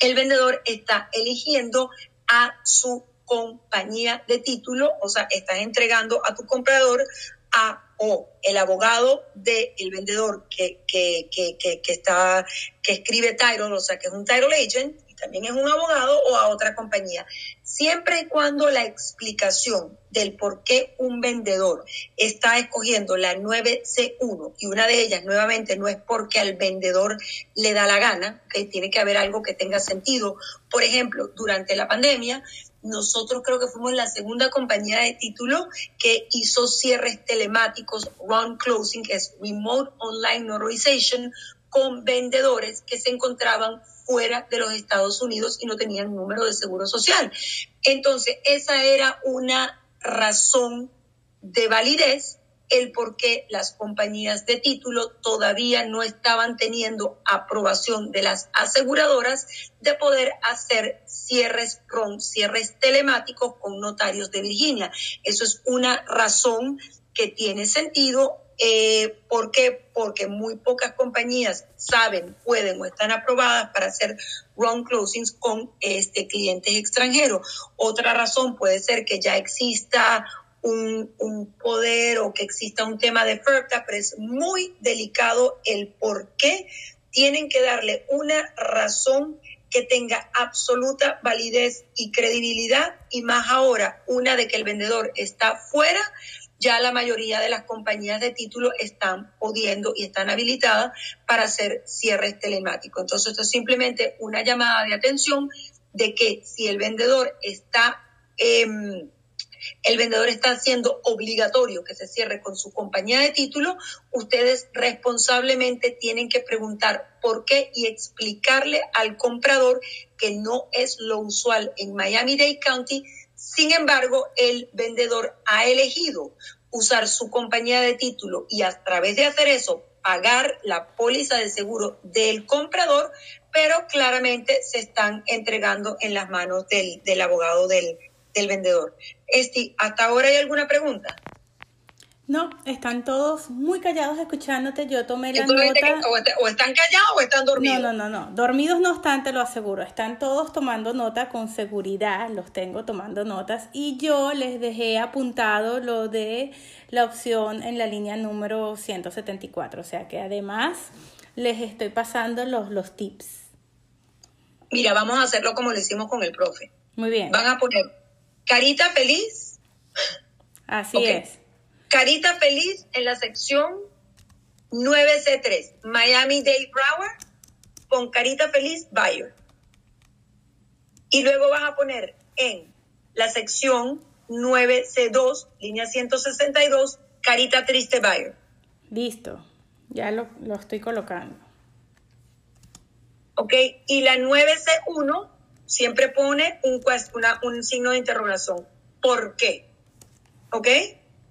el vendedor está eligiendo a su compañía de título, o sea, estás entregando a tu comprador a o el abogado del vendedor que, que, que, que, está, que escribe title, o sea, que es un title agent, y también es un abogado o a otra compañía. Siempre y cuando la explicación del por qué un vendedor está escogiendo la 9C1 y una de ellas nuevamente no es porque al vendedor le da la gana, que tiene que haber algo que tenga sentido. Por ejemplo, durante la pandemia, nosotros creo que fuimos la segunda compañía de título que hizo cierres telemáticos, run closing, que es remote online notarization, con vendedores que se encontraban fuera de los Estados Unidos y no tenían número de seguro social. Entonces, esa era una razón de validez el por qué las compañías de título todavía no estaban teniendo aprobación de las aseguradoras de poder hacer cierres RON, cierres telemáticos con notarios de Virginia. Eso es una razón que tiene sentido. Eh, ¿Por qué? Porque muy pocas compañías saben, pueden o están aprobadas para hacer run closings con este clientes extranjeros. Otra razón puede ser que ya exista un, poder o que exista un tema de FERPTA, pero es muy delicado el por qué tienen que darle una razón que tenga absoluta validez y credibilidad y más ahora una de que el vendedor está fuera, ya la mayoría de las compañías de título están pudiendo y están habilitadas para hacer cierres telemáticos. Entonces esto es simplemente una llamada de atención de que si el vendedor está... Eh, el vendedor está haciendo obligatorio que se cierre con su compañía de título, ustedes responsablemente tienen que preguntar por qué y explicarle al comprador que no es lo usual en Miami-Dade County. Sin embargo, el vendedor ha elegido usar su compañía de título y a través de hacer eso pagar la póliza de seguro del comprador, pero claramente se están entregando en las manos del, del abogado del, del vendedor. Esti, ¿hasta ahora hay alguna pregunta? No, están todos muy callados escuchándote. Yo tomé la nota. o, están callados o están dormidos. No, no, no, no. Dormidos no están, te lo aseguro. Están todos tomando nota con seguridad. Los tengo tomando notas. Y yo les dejé apuntado lo de la opción en la línea número 174. O sea que además les estoy pasando los, los tips. Mira, vamos a hacerlo como lo hicimos con el profe. Muy bien. Van a poner Carita feliz. Así es. Carita feliz en la sección 9C3, Miami Dade Broward, con carita feliz Buyer. Y luego vas a poner en la sección 9C2, línea 162, carita triste Buyer. Listo, ya lo, lo estoy colocando. Ok, y la 9C1 siempre pone un, un signo de interrogación. ¿Por qué? ¿Ok?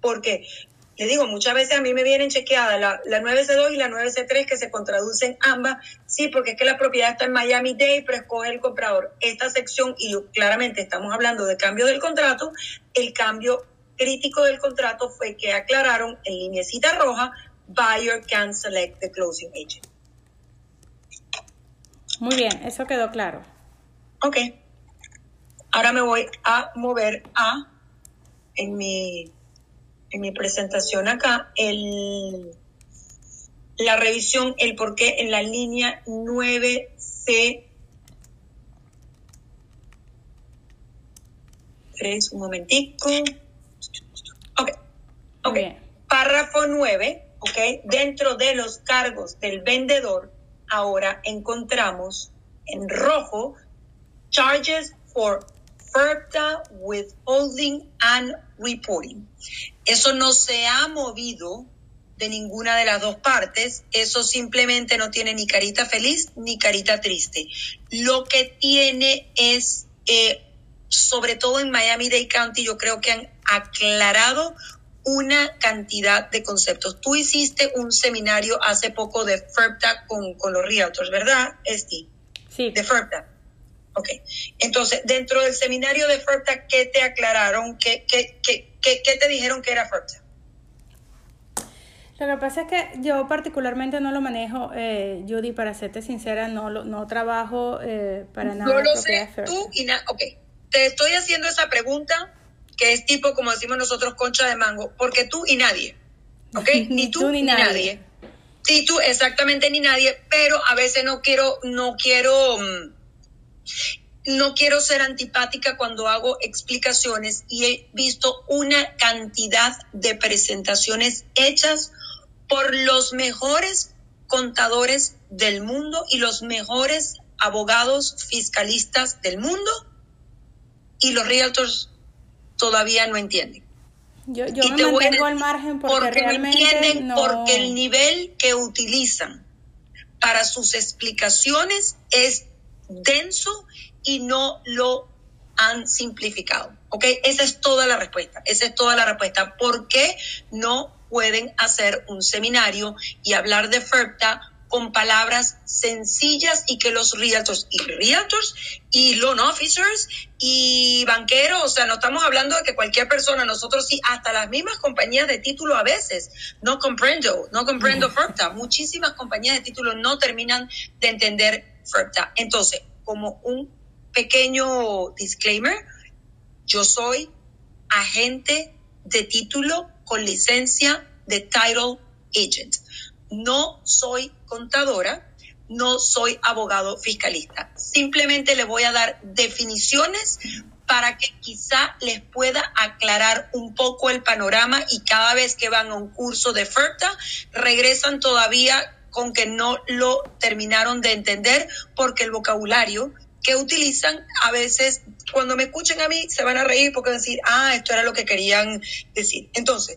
¿Por qué? Le digo, muchas veces a mí me vienen chequeadas la, la 9C2 y la 9C3 que se contraducen ambas. Sí, porque es que la propiedad está en Miami-Dade, pero escoge el comprador. Esta sección, y claramente estamos hablando de cambio del contrato, el cambio crítico del contrato fue que aclararon en lineecita roja, buyer can select the closing agent. Muy bien, eso quedó claro. Ok. Ahora me voy a mover a en mi, en mi presentación acá el, la revisión, el por qué en la línea 9C. 3, un momentico. Ok, ok. Párrafo 9, ok. Dentro de los cargos del vendedor, ahora encontramos en rojo charges for FERPTA withholding and reporting. Eso no se ha movido de ninguna de las dos partes, eso simplemente no tiene ni carita feliz ni carita triste. Lo que tiene es, eh, sobre todo en Miami-Dade County, yo creo que han aclarado una cantidad de conceptos. Tú hiciste un seminario hace poco de FERPTA con, con los realtors, ¿verdad, Esti? Sí. De FERPTA. Ok. Entonces, dentro del seminario de FERPTA, ¿qué te aclararon? ¿Qué, qué, qué, qué te dijeron que era FERPTA? Lo que pasa es que yo particularmente no lo manejo, eh, Judy, para serte sincera, no lo, no trabajo eh, para nada. No lo sé, tú y nada. Ok, te estoy haciendo esa pregunta que es tipo, como decimos nosotros, concha de mango, porque tú y nadie. ¿Ok? Ni tú, ni, nadie. Sí, tú, exactamente ni nadie, pero a veces no quiero, no quiero, mm, no quiero ser antipática cuando hago explicaciones y he visto una cantidad de presentaciones hechas por los mejores contadores del mundo y los mejores abogados fiscalistas del mundo y los realtors todavía no entienden. Yo, yo me mantengo al margen porque, realmente no entienden porque el nivel que utilizan para sus explicaciones es denso y no lo han simplificado. ¿Ok? Esa es toda la respuesta. Esa es toda la respuesta. ¿Por qué no pueden hacer un seminario y hablar de FERPTA con palabras sencillas y que los realtors y realtors y loan officers y banqueros, o sea, no estamos hablando de que cualquier persona, nosotros sí, hasta las mismas compañías de título a veces, no comprendo, no comprendo FERPTA, muchísimas compañías de título no terminan de entender FERPTA. Entonces, como un pequeño disclaimer, yo soy agente de título con licencia de Title Agent. No soy contadora, no soy abogado fiscalista. Simplemente le voy a dar definiciones para que quizá les pueda aclarar un poco el panorama y cada vez que van a un curso de FERTA regresan todavía con que no lo terminaron de entender porque el vocabulario que utilizan a veces cuando me escuchen a mí se van a reír porque van a decir, ah, esto era lo que querían decir. Entonces,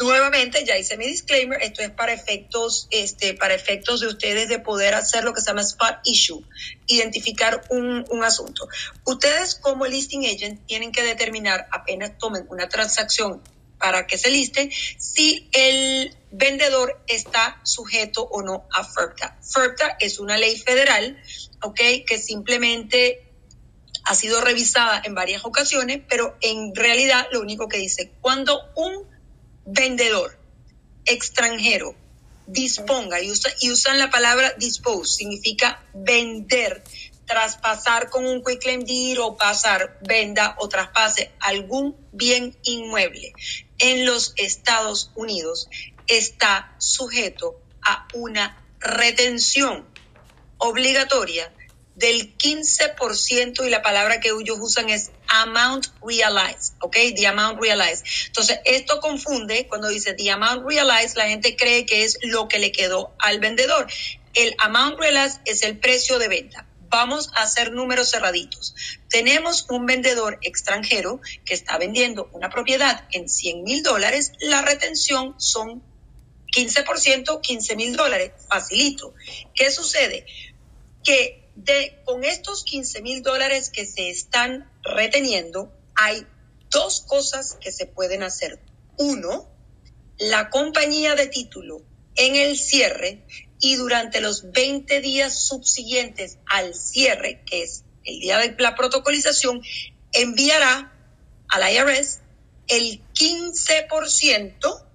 nuevamente ya hice mi disclaimer, esto es para efectos, este, para efectos de ustedes de poder hacer lo que se llama spot issue, identificar un, un asunto. Ustedes como listing agent tienen que determinar apenas tomen una transacción para que se liste si el vendedor está sujeto o no a FERPTA. FERPTA es una ley federal, ¿ok? Que simplemente ha sido revisada en varias ocasiones, pero en realidad lo único que dice, cuando un vendedor extranjero disponga, y, y usan la palabra dispose, significa vender, traspasar con un quick claim deed o pasar, venda o traspase algún bien inmueble en los Estados Unidos, está sujeto a una retención obligatoria del 15% y la palabra que ellos usan es amount realized, ¿ok? The amount realized. Entonces, esto confunde cuando dice the amount realized, la gente cree que es lo que le quedó al vendedor. El amount realized es el precio de venta. Vamos a hacer números cerraditos. Tenemos un vendedor extranjero que está vendiendo una propiedad en 100 mil dólares. La retención son 15%, 15 mil dólares. Facilito. ¿Qué sucede? Que de, con estos 15 mil dólares que se están reteniendo, hay dos cosas que se pueden hacer. Uno, la compañía de título en el cierre y durante los 20 días subsiguientes al cierre, que es el día de la protocolización, enviará al IRS el 15%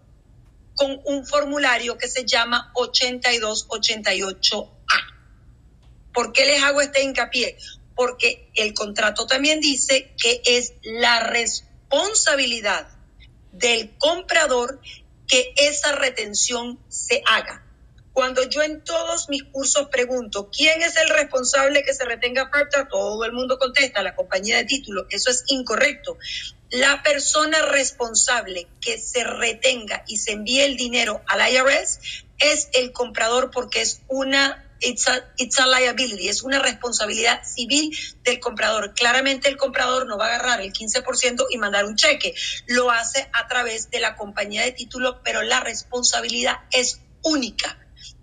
con un formulario que se llama 8288 ¿Por qué les hago este hincapié? Porque el contrato también dice que es la responsabilidad del comprador que esa retención se haga. Cuando yo en todos mis cursos pregunto quién es el responsable que se retenga FERPTA, todo el mundo contesta la compañía de título. Eso es incorrecto. La persona responsable que se retenga y se envíe el dinero al IRS es el comprador porque es una It's a, liability, es una responsabilidad civil del comprador. Claramente el comprador no va a agarrar el 15% y mandar un cheque, lo hace a través de la compañía de título, pero la responsabilidad es única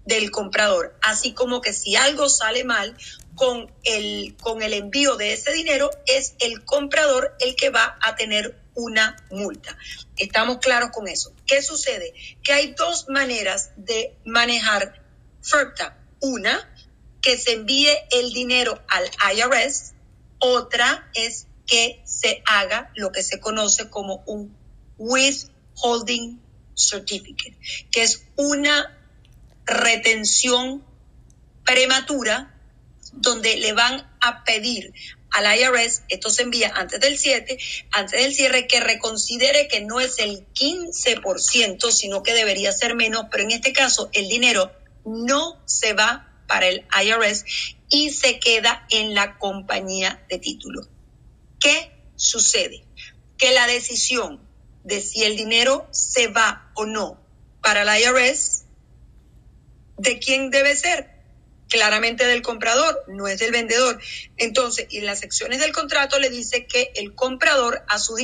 del comprador. Así como que si algo sale mal con el, con el envío de ese dinero, es el comprador el que va a tener una multa. Estamos claros con eso. ¿Qué sucede? Que hay dos maneras de manejar FERPTA. Una, que se envíe el dinero al IRS. Otra es que se haga lo que se conoce como un withholding certificate, que es una retención prematura donde le van a pedir al IRS, esto se envía antes del 7, antes del cierre, que reconsidere que no es el 15%, sino que debería ser menos, pero en este caso el dinero no se va para el IRS y se queda en la compañía de título. ¿Qué sucede? Que la decisión de si el dinero se va o no para el IRS ¿de quién debe ser? Claramente del comprador, no es del vendedor. Entonces, en las secciones del contrato le dice que el comprador a su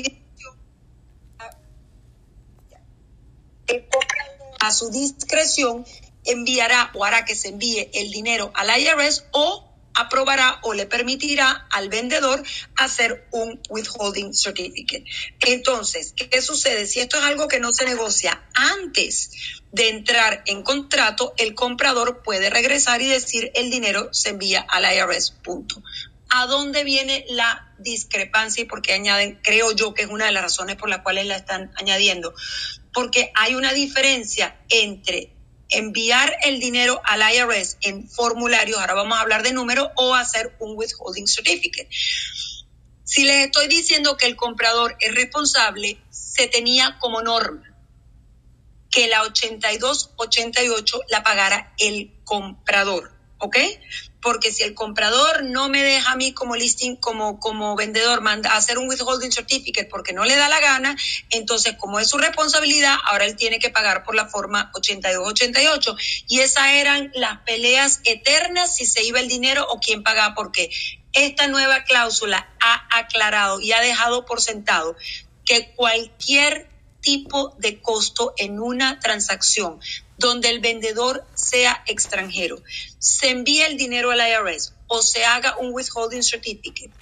a su discreción enviará o hará que se envíe el dinero al IRS o aprobará o le permitirá al vendedor hacer un withholding certificate. Entonces, ¿qué sucede? Si esto es algo que no se negocia antes de entrar en contrato, el comprador puede regresar y decir el dinero se envía al IRS, punto. ¿A dónde viene la discrepancia y por qué añaden? Creo yo que es una de las razones por las cuales la están añadiendo. Porque hay una diferencia entre enviar el dinero al IRS en formularios, ahora vamos a hablar de números, o hacer un withholding certificate. Si les estoy diciendo que el comprador es responsable, se tenía como norma que la 82-88 la pagara el comprador, ¿ok? Porque si el comprador no me deja a mí como listing, como, como vendedor, manda hacer un withholding certificate porque no le da la gana, entonces como es su responsabilidad, ahora él tiene que pagar por la forma 8288. Y esas eran las peleas eternas si se iba el dinero o quién pagaba por qué. Esta nueva cláusula ha aclarado y ha dejado por sentado que cualquier tipo de costo en una transacción donde el vendedor sea extranjero, se envía el dinero al IRS o se haga un withholding certificate,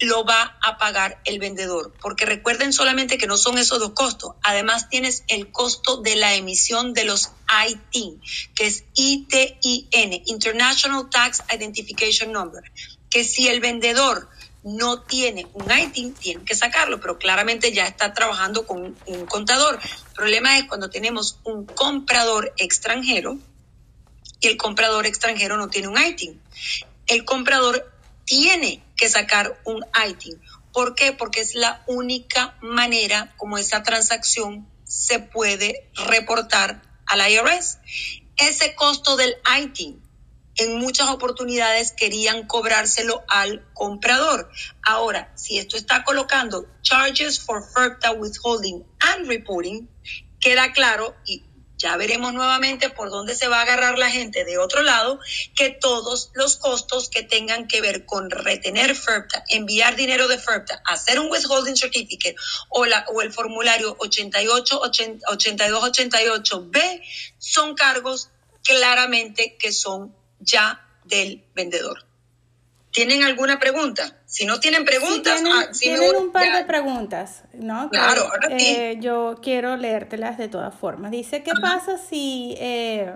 lo va a pagar el vendedor. Porque recuerden solamente que no son esos dos costos. Además tienes el costo de la emisión de los ITIN, que es ITIN, International Tax Identification Number, que si el vendedor no tiene un ITIN, tiene que sacarlo, pero claramente ya está trabajando con un contador. El problema es cuando tenemos un comprador extranjero y el comprador extranjero no tiene un ITIN. El comprador tiene que sacar un ITIN. ¿Por qué? Porque es la única manera como esa transacción se puede reportar al IRS. Ese costo del ITIN en muchas oportunidades querían cobrárselo al comprador. Ahora, si esto está colocando charges for FERPTA withholding and reporting, queda claro y ya veremos nuevamente por dónde se va a agarrar la gente de otro lado, que todos los costos que tengan que ver con retener FERPTA, enviar dinero de FERPTA, hacer un withholding certificate o, la, o el formulario 88, 8288B son cargos claramente que son ya del vendedor. ¿Tienen alguna pregunta? Si no tienen preguntas, tienen, ah, un par de preguntas, ¿no? Claro, eh, yo quiero leértelas de todas formas. Dice, ¿qué pasa si, eh,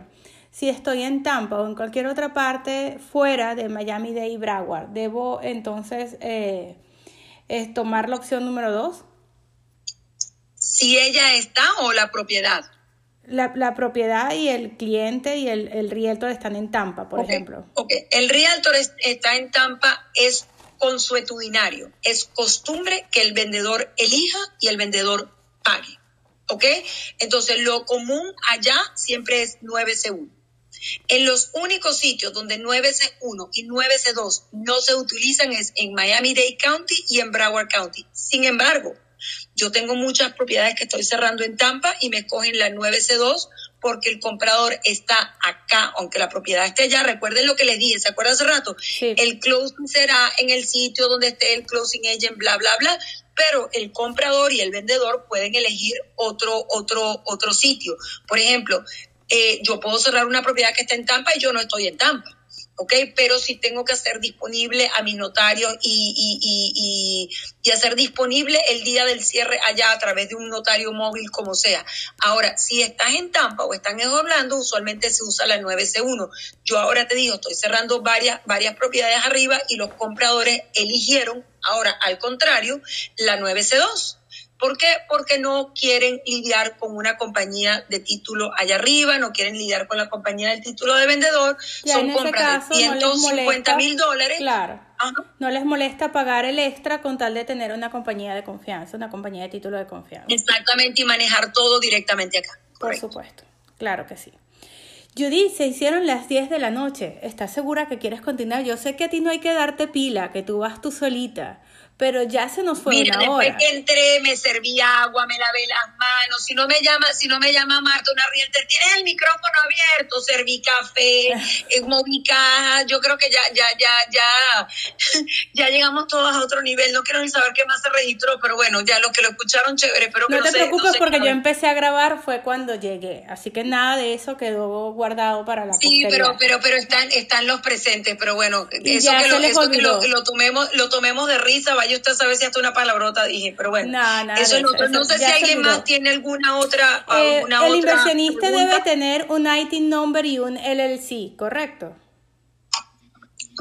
si estoy en Tampa o en cualquier otra parte fuera de Miami Dade y Broward? ¿Debo entonces eh, tomar la opción número dos? Si ella está o la propiedad. La, la, propiedad y el cliente y el, el realtor están en Tampa, por ejemplo. Ok, el realtor está en Tampa, es consuetudinario. Es costumbre que el vendedor elija y el vendedor pague. ¿Ok? Entonces, lo común allá siempre es 9C1. En los únicos sitios donde 9C1 y 9C2 no se utilizan es en Miami-Dade County y en Broward County. Sin embargo, yo tengo muchas propiedades que estoy cerrando en Tampa y me escogen la 9C2 porque el comprador está acá, aunque la propiedad esté allá. Recuerden lo que les dije, ¿se acuerdan hace rato? El closing será en el sitio donde esté el closing agent, bla, bla, bla, pero el comprador y el vendedor pueden elegir otro, otro, otro sitio. Por ejemplo, eh, yo puedo cerrar una propiedad que está en Tampa y yo no estoy en Tampa. ¿Ok? Pero si tengo que hacer disponible a mi notario y, y, y, hacer disponible el día del cierre allá a través de un notario móvil, como sea. Ahora, si estás en Tampa o están en Orlando, usualmente se usa la 9C1. Yo ahora te digo, estoy cerrando varias, varias propiedades arriba y los compradores eligieron, ahora al contrario, la 9C2. ¿Por qué? Porque no quieren lidiar con una compañía de título allá arriba, no quieren lidiar con la compañía del título de vendedor. Son compras de 150 mil dólares. Claro. No les molesta pagar el extra con tal de tener una compañía de confianza, una compañía de título de confianza. Exactamente, y manejar todo directamente acá. Por supuesto, claro que sí. Judy, se hicieron las 10 de la noche. ¿Estás segura que quieres continuar? Yo sé que a ti no hay que darte pila, que tú vas tú solita pero ya se nos fue Mira, una hora. después que entré, me serví agua, me lavé las manos. Si no me llama, si no me llama Marta, una realtor, tienes el micrófono abierto, serví café, eh, moví cajas. Yo creo que ya, ya, ya, ya, ya llegamos todos a otro nivel. No quiero ni saber qué más se registró, pero bueno, ya los que lo escucharon, chévere. Pero no te preocupes porque yo empecé a grabar fue cuando llegué, así que nada de eso quedó guardado para la Sí, pero, pero, pero están, están los presentes, pero bueno, eso, que lo, eso que lo, lo, tomemos, lo tomemos de risa, vaya usted sabe si hasta una palabrota dije, pero bueno. eso, no, no sé si alguien más tiene alguna otra. Eh, el inversionista debe tener un IT number y un LLC, ¿correcto?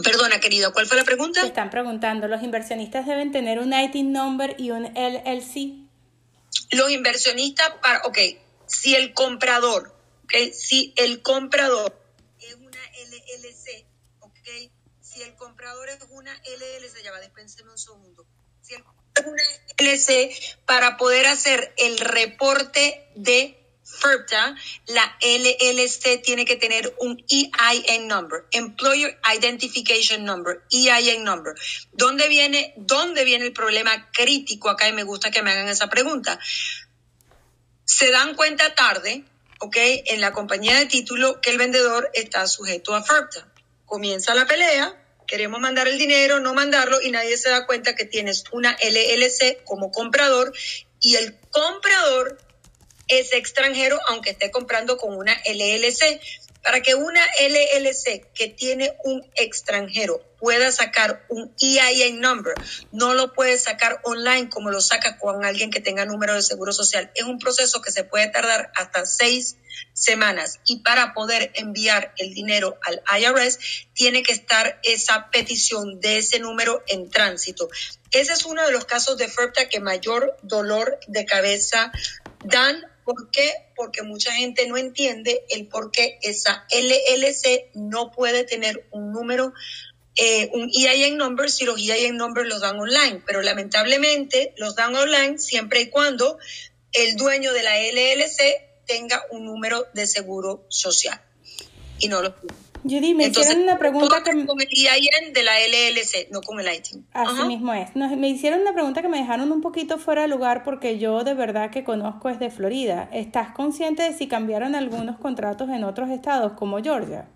Perdona, querido, ¿cuál fue la pregunta? Te están preguntando, ¿los inversionistas deben tener un IT number y un LLC? Los inversionistas, para, ok, si el comprador, ok, si el comprador es una LLC, ok, si el comprador es una LLC, ya va, dispénseme un segundo una para poder hacer el reporte de FERPTA, la LLC tiene que tener un EIN number, Employer Identification Number, EIN number. ¿Dónde viene, dónde viene el problema crítico acá? Y me gusta que me hagan esa pregunta. Se dan cuenta tarde, ¿ok? En la compañía de título que el vendedor está sujeto a FERPTA. Comienza la pelea, queremos mandar el dinero, no mandarlo y nadie se da cuenta que tienes una LLC como comprador y el comprador es extranjero aunque esté comprando con una LLC. Para que una LLC que tiene un extranjero pueda sacar un EIN number, no lo puede sacar online como lo saca con alguien que tenga número de seguro social. Es un proceso que se puede tardar hasta seis semanas y para poder enviar el dinero al IRS tiene que estar esa petición de ese número en tránsito. Ese es uno de los casos de FERPTA que mayor dolor de cabeza dan ¿Por qué? Porque mucha gente no entiende el por qué esa LLC no puede tener un número, eh, un EIN number si los EIN numbers los dan online. Pero lamentablemente los dan online siempre y cuando el dueño de la LLC tenga un número de seguro social. Y no lo tiene. Judy, me hicieron una pregunta que... Con el de la LLC, no con el ITIN. Así mismo es. me hicieron una pregunta que me dejaron un poquito fuera de lugar porque yo de verdad que conozco es de Florida. ¿Estás consciente de si cambiaron algunos contratos en otros estados como Georgia?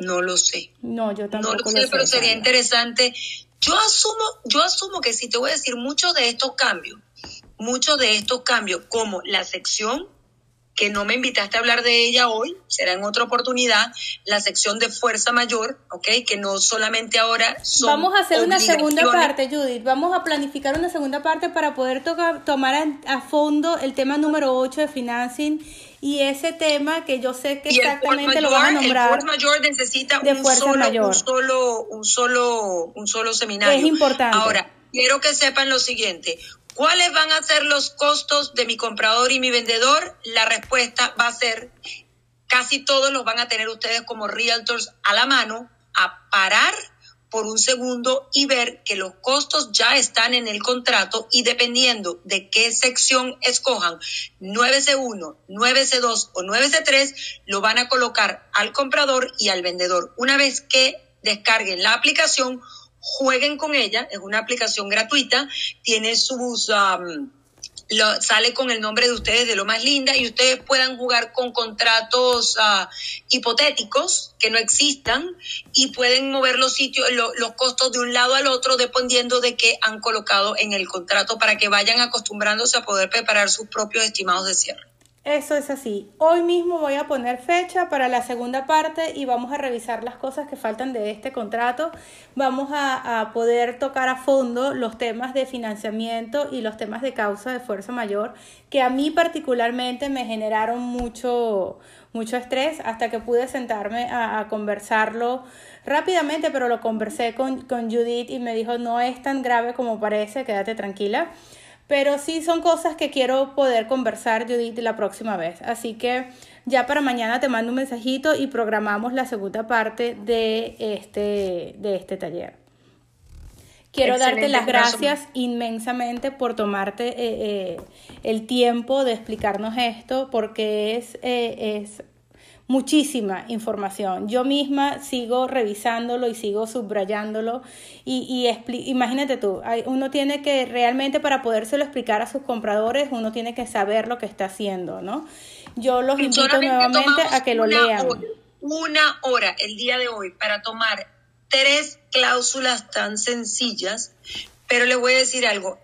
No lo sé. No, yo tampoco no lo sé. pero sería interesante. Yo asumo, yo asumo que si te voy a decir muchos de estos cambios, muchos de estos cambios, como la sección que no me invitaste a hablar de ella hoy, será en otra oportunidad, la sección de fuerza mayor, ¿ok? Que no solamente ahora son Vamos a hacer una segunda parte, Judith. Vamos a planificar una segunda parte para poder tocar, tomar a, fondo el tema número 8 de financing y ese tema que yo sé que exactamente lo van a nombrar. El fuerza mayor necesita un, solo, un solo, un solo, un solo seminario. Es importante. Ahora, quiero que sepan lo siguiente. ¿Cuáles van a ser los costos de mi comprador y mi vendedor? La respuesta va a ser, casi todos los van a tener ustedes como realtors a la mano, a parar por un segundo y ver que los costos ya están en el contrato y dependiendo de qué sección escojan, 9C1, 9C2 o 9C3, lo van a colocar al comprador y al vendedor. Una vez que descarguen la aplicación, jueguen con ella, es una aplicación gratuita, tiene sus... Um, sale con el nombre de ustedes de lo más linda y ustedes puedan jugar con contratos uh, hipotéticos que no existan y pueden mover los sitios, los costos de un lado al otro dependiendo de qué han colocado en el contrato para que vayan acostumbrándose a poder preparar sus propios estimados de cierre. Eso es así. Hoy mismo voy a poner fecha para la segunda parte y vamos a revisar las cosas que faltan de este contrato. Vamos a, poder tocar a fondo los temas de financiamiento y los temas de causa de fuerza mayor que a mí particularmente me generaron mucho, mucho estrés hasta que pude sentarme a, conversarlo rápidamente, pero lo conversé con, con Judith y me dijo no es tan grave como parece, quédate tranquila. Pero sí son cosas que quiero poder conversar, Judith, la próxima vez. Así que ya para mañana te mando un mensajito y programamos la segunda parte de este, de este taller. Quiero darte las gracias inmensamente por tomarte eh, eh, el tiempo de explicarnos esto, porque es, eh, es muchísima información. Yo misma sigo revisándolo y sigo subrayándolo y, y imagínate tú, uno tiene que realmente para podérselo explicar a sus compradores, uno tiene que saber lo que está haciendo, ¿no? Yo los invito nuevamente a que lo lean. una hora el día de hoy para tomar tres cláusulas tan sencillas pero le voy a decir algo,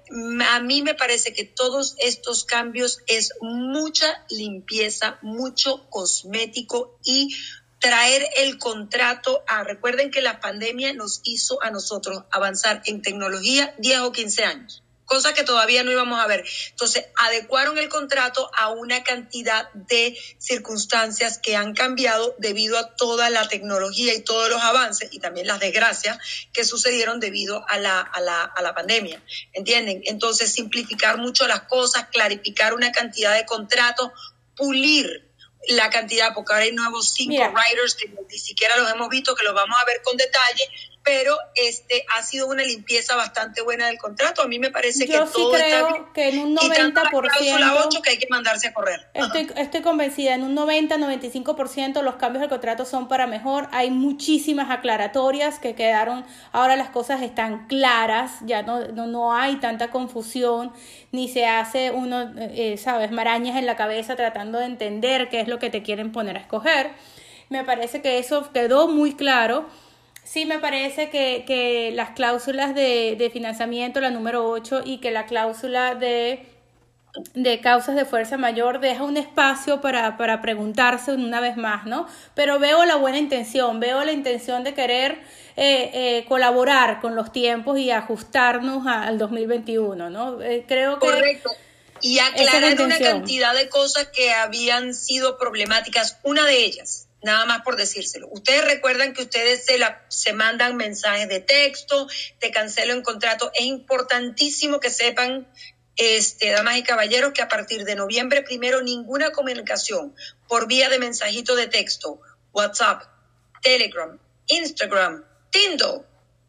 a mí me parece que todos estos cambios es mucha limpieza, mucho cosmético y traer el contrato a, recuerden que la pandemia nos hizo a nosotros avanzar en tecnología 10 o 15 años cosa que todavía no íbamos a ver. Entonces, adecuaron el contrato a una cantidad de circunstancias que han cambiado debido a toda la tecnología y todos los avances y también las desgracias que sucedieron debido a la, a la, a la pandemia. ¿Entienden? Entonces, simplificar mucho las cosas, clarificar una cantidad de contratos, pulir la cantidad, porque ahora hay nuevos cinco writers que ni siquiera los hemos visto, que los vamos a ver con detalle, pero este ha sido una limpieza bastante buena del contrato. A mí me parece que todo creo está que en un 90% 8 que hay que mandarse a correr. Estoy, estoy convencida, en un 90-95% los cambios del contrato son para mejor. Hay muchísimas aclaratorias que quedaron, ahora las cosas están claras, ya no, no, hay tanta confusión, ni se hace uno, eh, sabes, marañas en la cabeza tratando de entender qué es lo que te quieren poner a escoger. Me parece que eso quedó muy claro Sí, me parece que, que las cláusulas de, de, financiamiento, la número 8, y que la cláusula de, de causas de fuerza mayor deja un espacio para, para preguntarse una vez más, ¿no? Pero veo la buena intención, veo la intención de querer eh, eh, colaborar con los tiempos y ajustarnos al 2021, ¿no? Eh, creo que... Correcto. Y aclarar una cantidad de cosas que habían sido problemáticas. Una de ellas, nada más por decírselo. Ustedes recuerdan que ustedes se, la, se mandan mensajes de texto, te cancelo en contrato. Es importantísimo que sepan, este, damas y caballeros, que a partir de noviembre primero ninguna comunicación por vía de mensajito de texto, WhatsApp, Telegram, Instagram, Tinder,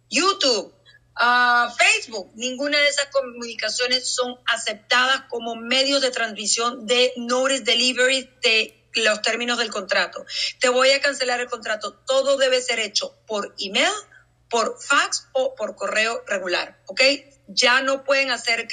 YouTube, uh, Facebook, ninguna de esas comunicaciones son aceptadas como medios de transmisión de notice delivery de los términos del contrato. Te voy a cancelar el contrato. Todo debe ser hecho por email, por fax o por correo regular, ¿ok? ya no pueden hacer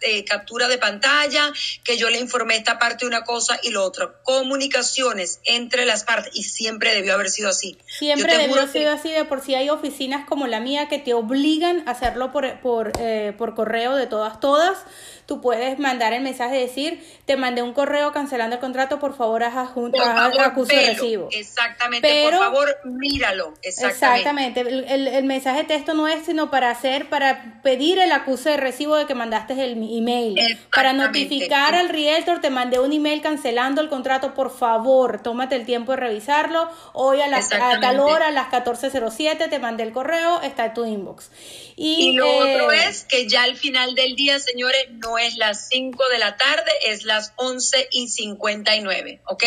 eh, captura de pantalla, que yo le informé esta parte una cosa y lo otro. Comunicaciones entre las partes y siempre debió haber sido así. Siempre debió haber sido así de por si hay oficinas como la mía que te obligan a hacerlo por, por, eh, por correo de todas, todas. Tú puedes mandar el mensaje de decir, te mandé un correo cancelando el contrato, por favor haz, adjunto, acuso recibo. Exactamente, por favor míralo. Exactamente. exactamente. El, el mensaje de texto no es sino para hacer, para pedir el acuse de recibo de que mandaste el email. Para notificar al realtor te mandé un email cancelando el contrato, por favor, tómate el tiempo de revisarlo. Hoy a, las, a tal hora, a las 14.07, te mandé el correo, está en tu inbox. Y, lo otro eh, es que ya al final del día, señores, no es las 5 de la tarde, es las 11 y 59, ¿ok?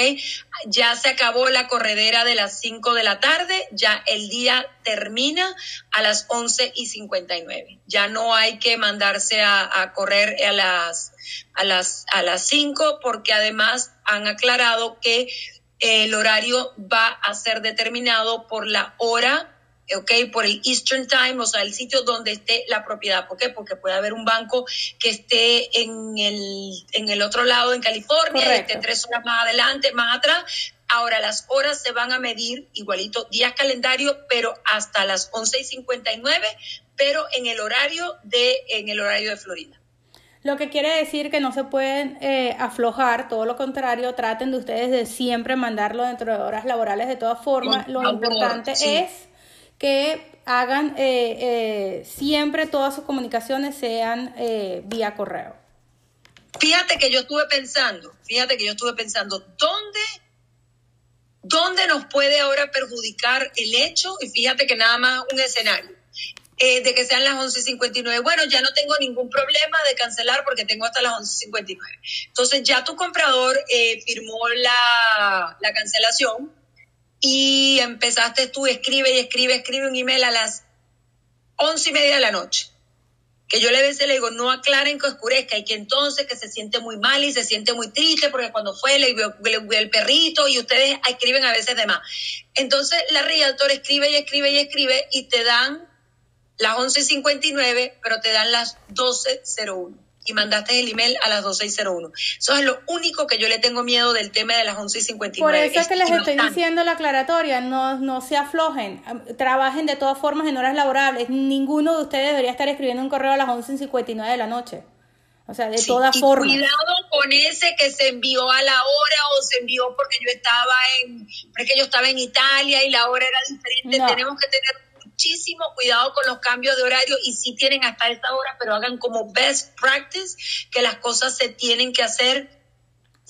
Ya se acabó la corredera de las 5 de la tarde, ya el día termina a las 11 y 59. Ya no hay que mandarse a, correr a las, a, las, a las 5 porque además han aclarado que el horario va a ser determinado por la hora ¿ok? Por el Eastern Time, o sea, el sitio donde esté la propiedad. ¿Por qué? Porque puede haber un banco que esté en el, en el otro lado, en California, esté tres horas más adelante, más atrás. Ahora, las horas se van a medir igualito, días calendario, pero hasta las 11 y 59, pero en el horario de, en el horario de Florida. Lo que quiere decir que no se pueden eh, aflojar, todo lo contrario, traten de ustedes de siempre mandarlo dentro de horas laborales de todas formas. lo importante es que hagan eh, eh, siempre todas sus comunicaciones sean eh, vía correo. Fíjate que yo estuve pensando, fíjate que yo estuve pensando, ¿dónde, dónde nos puede ahora perjudicar el hecho? Y fíjate que nada más un escenario. de que sean las 11.59. Bueno, ya no tengo ningún problema de cancelar porque tengo hasta las 11.59. Entonces ya tu comprador firmó la, la cancelación, y empezaste tú, escribe y escribe, escribe un email a las once y media de la noche. Que yo le veces le digo, no aclaren que oscurezca y que entonces que se siente muy mal y se siente muy triste porque cuando fue le vio, el perrito y ustedes escriben a veces de más. Entonces la realtor escribe y escribe y escribe y te dan las 11.59, pero te dan las 12.01 y mandaste el email a las 12.01. Eso es lo único que yo le tengo miedo del tema de las 11.59. Por eso es que les estoy diciendo la aclaratoria, no, no se aflojen, trabajen de todas formas en horas laborables. Ninguno de ustedes debería estar escribiendo un correo a las 11.59 de la noche. O sea, de todas formas. Cuidado con ese que se envió a la hora o se envió porque yo estaba en, porque yo estaba en Italia y la hora era diferente. Tenemos que tener muchísimo cuidado con los cambios de horario y si tienen hasta esta hora, pero hagan como best practice que las cosas se tienen que hacer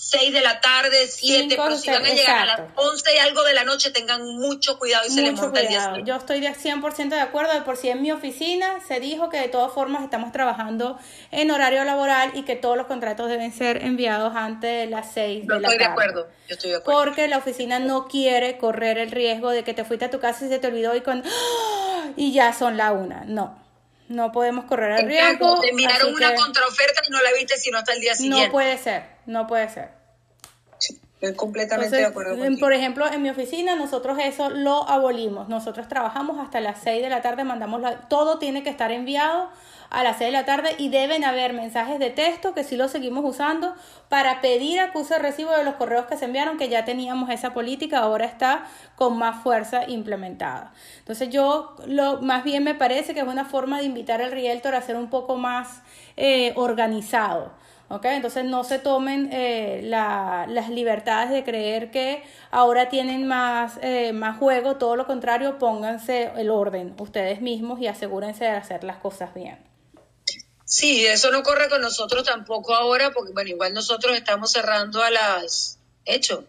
6 de la tarde, 7, pero si van a llegar a las 11 y algo de la noche, tengan mucho cuidado y se les monta el día Yo estoy de 100% de acuerdo, de por sí en mi oficina se dijo que de todas formas estamos trabajando en horario laboral y que todos los contratos deben ser enviados antes de las 6 de la tarde. De acuerdo, yo estoy de acuerdo. Porque la oficina no quiere correr el riesgo de que te fuiste a tu casa y se te olvidó y con ¡Ah! y ya son la una. No. No podemos correr el riesgo. Te enviaron una contraoferta y no la viste sino hasta el día siguiente. No puede ser, no puede ser. estoy completamente de acuerdo contigo. Por ejemplo, en mi oficina nosotros eso lo abolimos. Nosotros trabajamos hasta las 6 de la tarde, mandamos la, todo tiene que estar enviado a las 6 de la tarde y deben haber mensajes de texto que sí lo seguimos usando para pedir acuse de recibo de los correos que se enviaron, que ya teníamos esa política, ahora está con más fuerza implementada. Entonces yo lo más bien me parece que es una forma de invitar al realtor a ser un poco más eh, organizado. ¿okay? Entonces no se tomen eh, las libertades de creer que ahora tienen más, eh, más juego, todo lo contrario, pónganse el orden ustedes mismos y asegúrense de hacer las cosas bien. Sí, eso no corre con nosotros tampoco ahora, porque bueno, igual nosotros estamos cerrando a las... Hecho,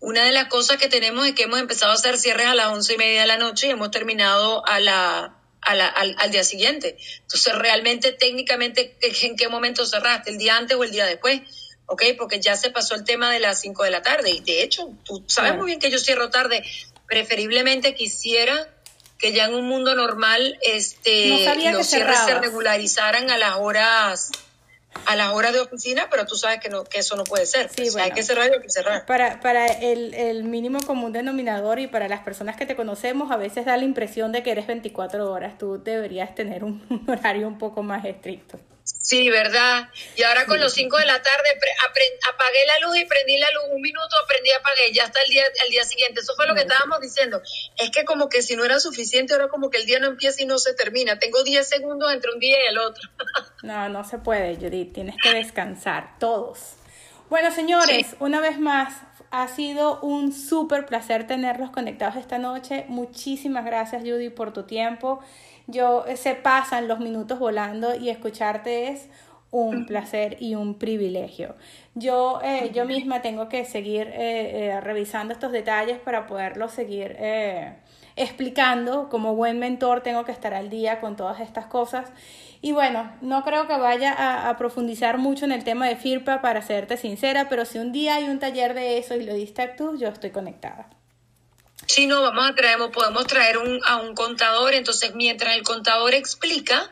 una de las cosas que tenemos es que hemos empezado a hacer cierres a las once y media de la noche y hemos terminado a la, a la, al, al, día siguiente. Entonces, realmente, técnicamente, ¿en qué momento cerraste? ¿El día antes o el día después? ¿Ok? Porque ya se pasó el tema de las cinco de la tarde. Y de hecho, tú sabes muy bien que yo cierro tarde. Preferiblemente quisiera que ya en un mundo normal este, los cierres se regularizaran a las horas a las horas de oficina, pero tú sabes que no que eso no puede ser. hay que cerrar y hay que cerrar. Para, para el, el, mínimo común denominador y para las personas que te conocemos, a veces da la impresión de que eres 24 horas. Tú deberías tener un horario un poco más estricto. Sí, ¿verdad? Y ahora con los 5 de la tarde apagué la luz y prendí la luz, un minuto prendí y apagué, ya está el día, el día siguiente. Eso fue lo que estábamos diciendo. Es que como que si no era suficiente, ahora como que el día no empieza y no se termina. Tengo 10 segundos entre un día y el otro. no, no se puede, Judith. Tienes que descansar, todos. Bueno, señores, una vez más, ha sido un súper placer tenerlos conectados esta noche. Muchísimas gracias, Judy, por tu tiempo. Yo eh, se pasan los minutos volando y escucharte es un placer y un privilegio. Yo, eh, yo misma tengo que seguir eh, revisando estos detalles para poderlos seguir explicando. Como buen mentor tengo que estar al día con todas estas cosas. Y bueno, no creo que vaya a, a, profundizar mucho en el tema de FIRPA para serte sincera, pero si un día hay un taller de eso y lo diste tú, yo estoy conectada. Sí, no, vamos a traer, podemos traer un, a un contador, entonces mientras el contador explica,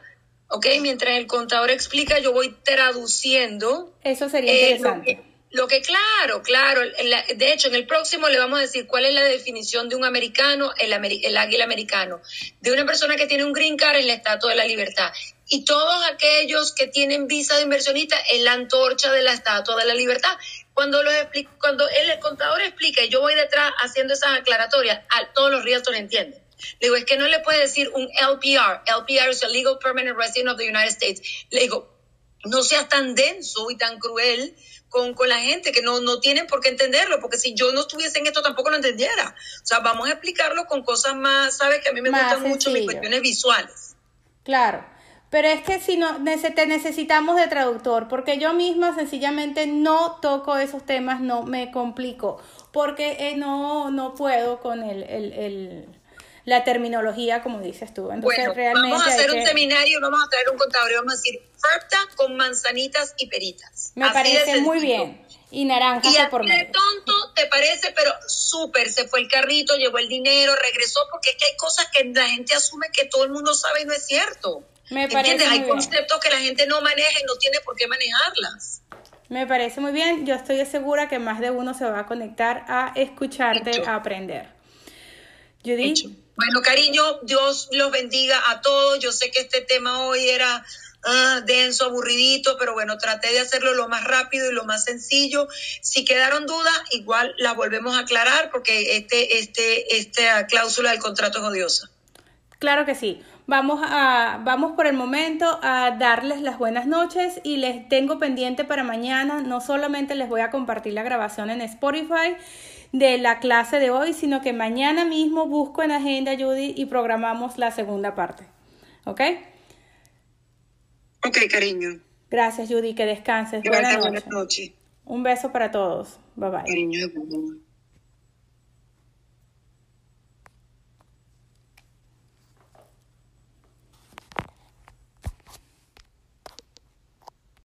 ¿ok? Mientras el contador explica, yo voy traduciendo. Eso sería eh, interesante. Lo que, claro, claro, de hecho en el próximo le vamos a decir cuál es la definición de un americano, el, el águila americano, de una persona que tiene un green card en la Estatua de la Libertad. Y todos aquellos que tienen visa de inversionista en la antorcha de la Estatua de la Libertad. Cuando, los cuando el, contador explica y yo voy detrás haciendo esas aclaratorias, a todos los realtors entienden. Le digo, es que no le puede decir un LPR. LPR es el Legal Permanent Resident of the United States. Le digo, no seas tan denso y tan cruel con, con, la gente que no, no tienen por qué entenderlo, porque si yo no estuviese en esto tampoco lo entendiera. O sea, vamos a explicarlo con cosas más, ¿sabes? Que a mí me gustan mucho mis cuestiones visuales. Claro. Pero es que si no, te necesitamos de traductor, porque yo misma sencillamente no toco esos temas, no me complico, porque eh, no, no puedo con el, el, el, la terminología, como dices tú. Entonces, bueno, realmente vamos a hacer un seminario, vamos a traer un contador y vamos a decir FERPTA con manzanitas y peritas. Me parece muy bien. Y naranja y por medio. tonto te parece, pero súper, se fue el carrito, llevó el dinero, regresó, porque es que hay cosas que la gente asume que todo el mundo sabe y no es cierto. Me parece Hay conceptos que la gente no maneja y no tiene por qué manejarlas. Me parece muy bien. Yo estoy segura que más de uno se va a conectar a escucharte, a aprender. Judith. Bueno, cariño, Dios los bendiga a todos. Yo sé que este tema hoy era ah, denso, aburridito, pero bueno, traté de hacerlo lo más rápido y lo más sencillo. Si quedaron dudas, igual las volvemos a aclarar porque este, este, esta cláusula del contrato es odiosa. Claro que sí. Vamos, a, vamos por el momento a darles las buenas noches y les tengo pendiente para mañana. No solamente les voy a compartir la grabación en Spotify de la clase de hoy, sino que mañana mismo busco en Agenda Judy y programamos la segunda parte. ¿Ok? Ok, cariño. Gracias, Judy. Que descanses. Buenas noches. Un beso para todos. Bye bye. Cariño.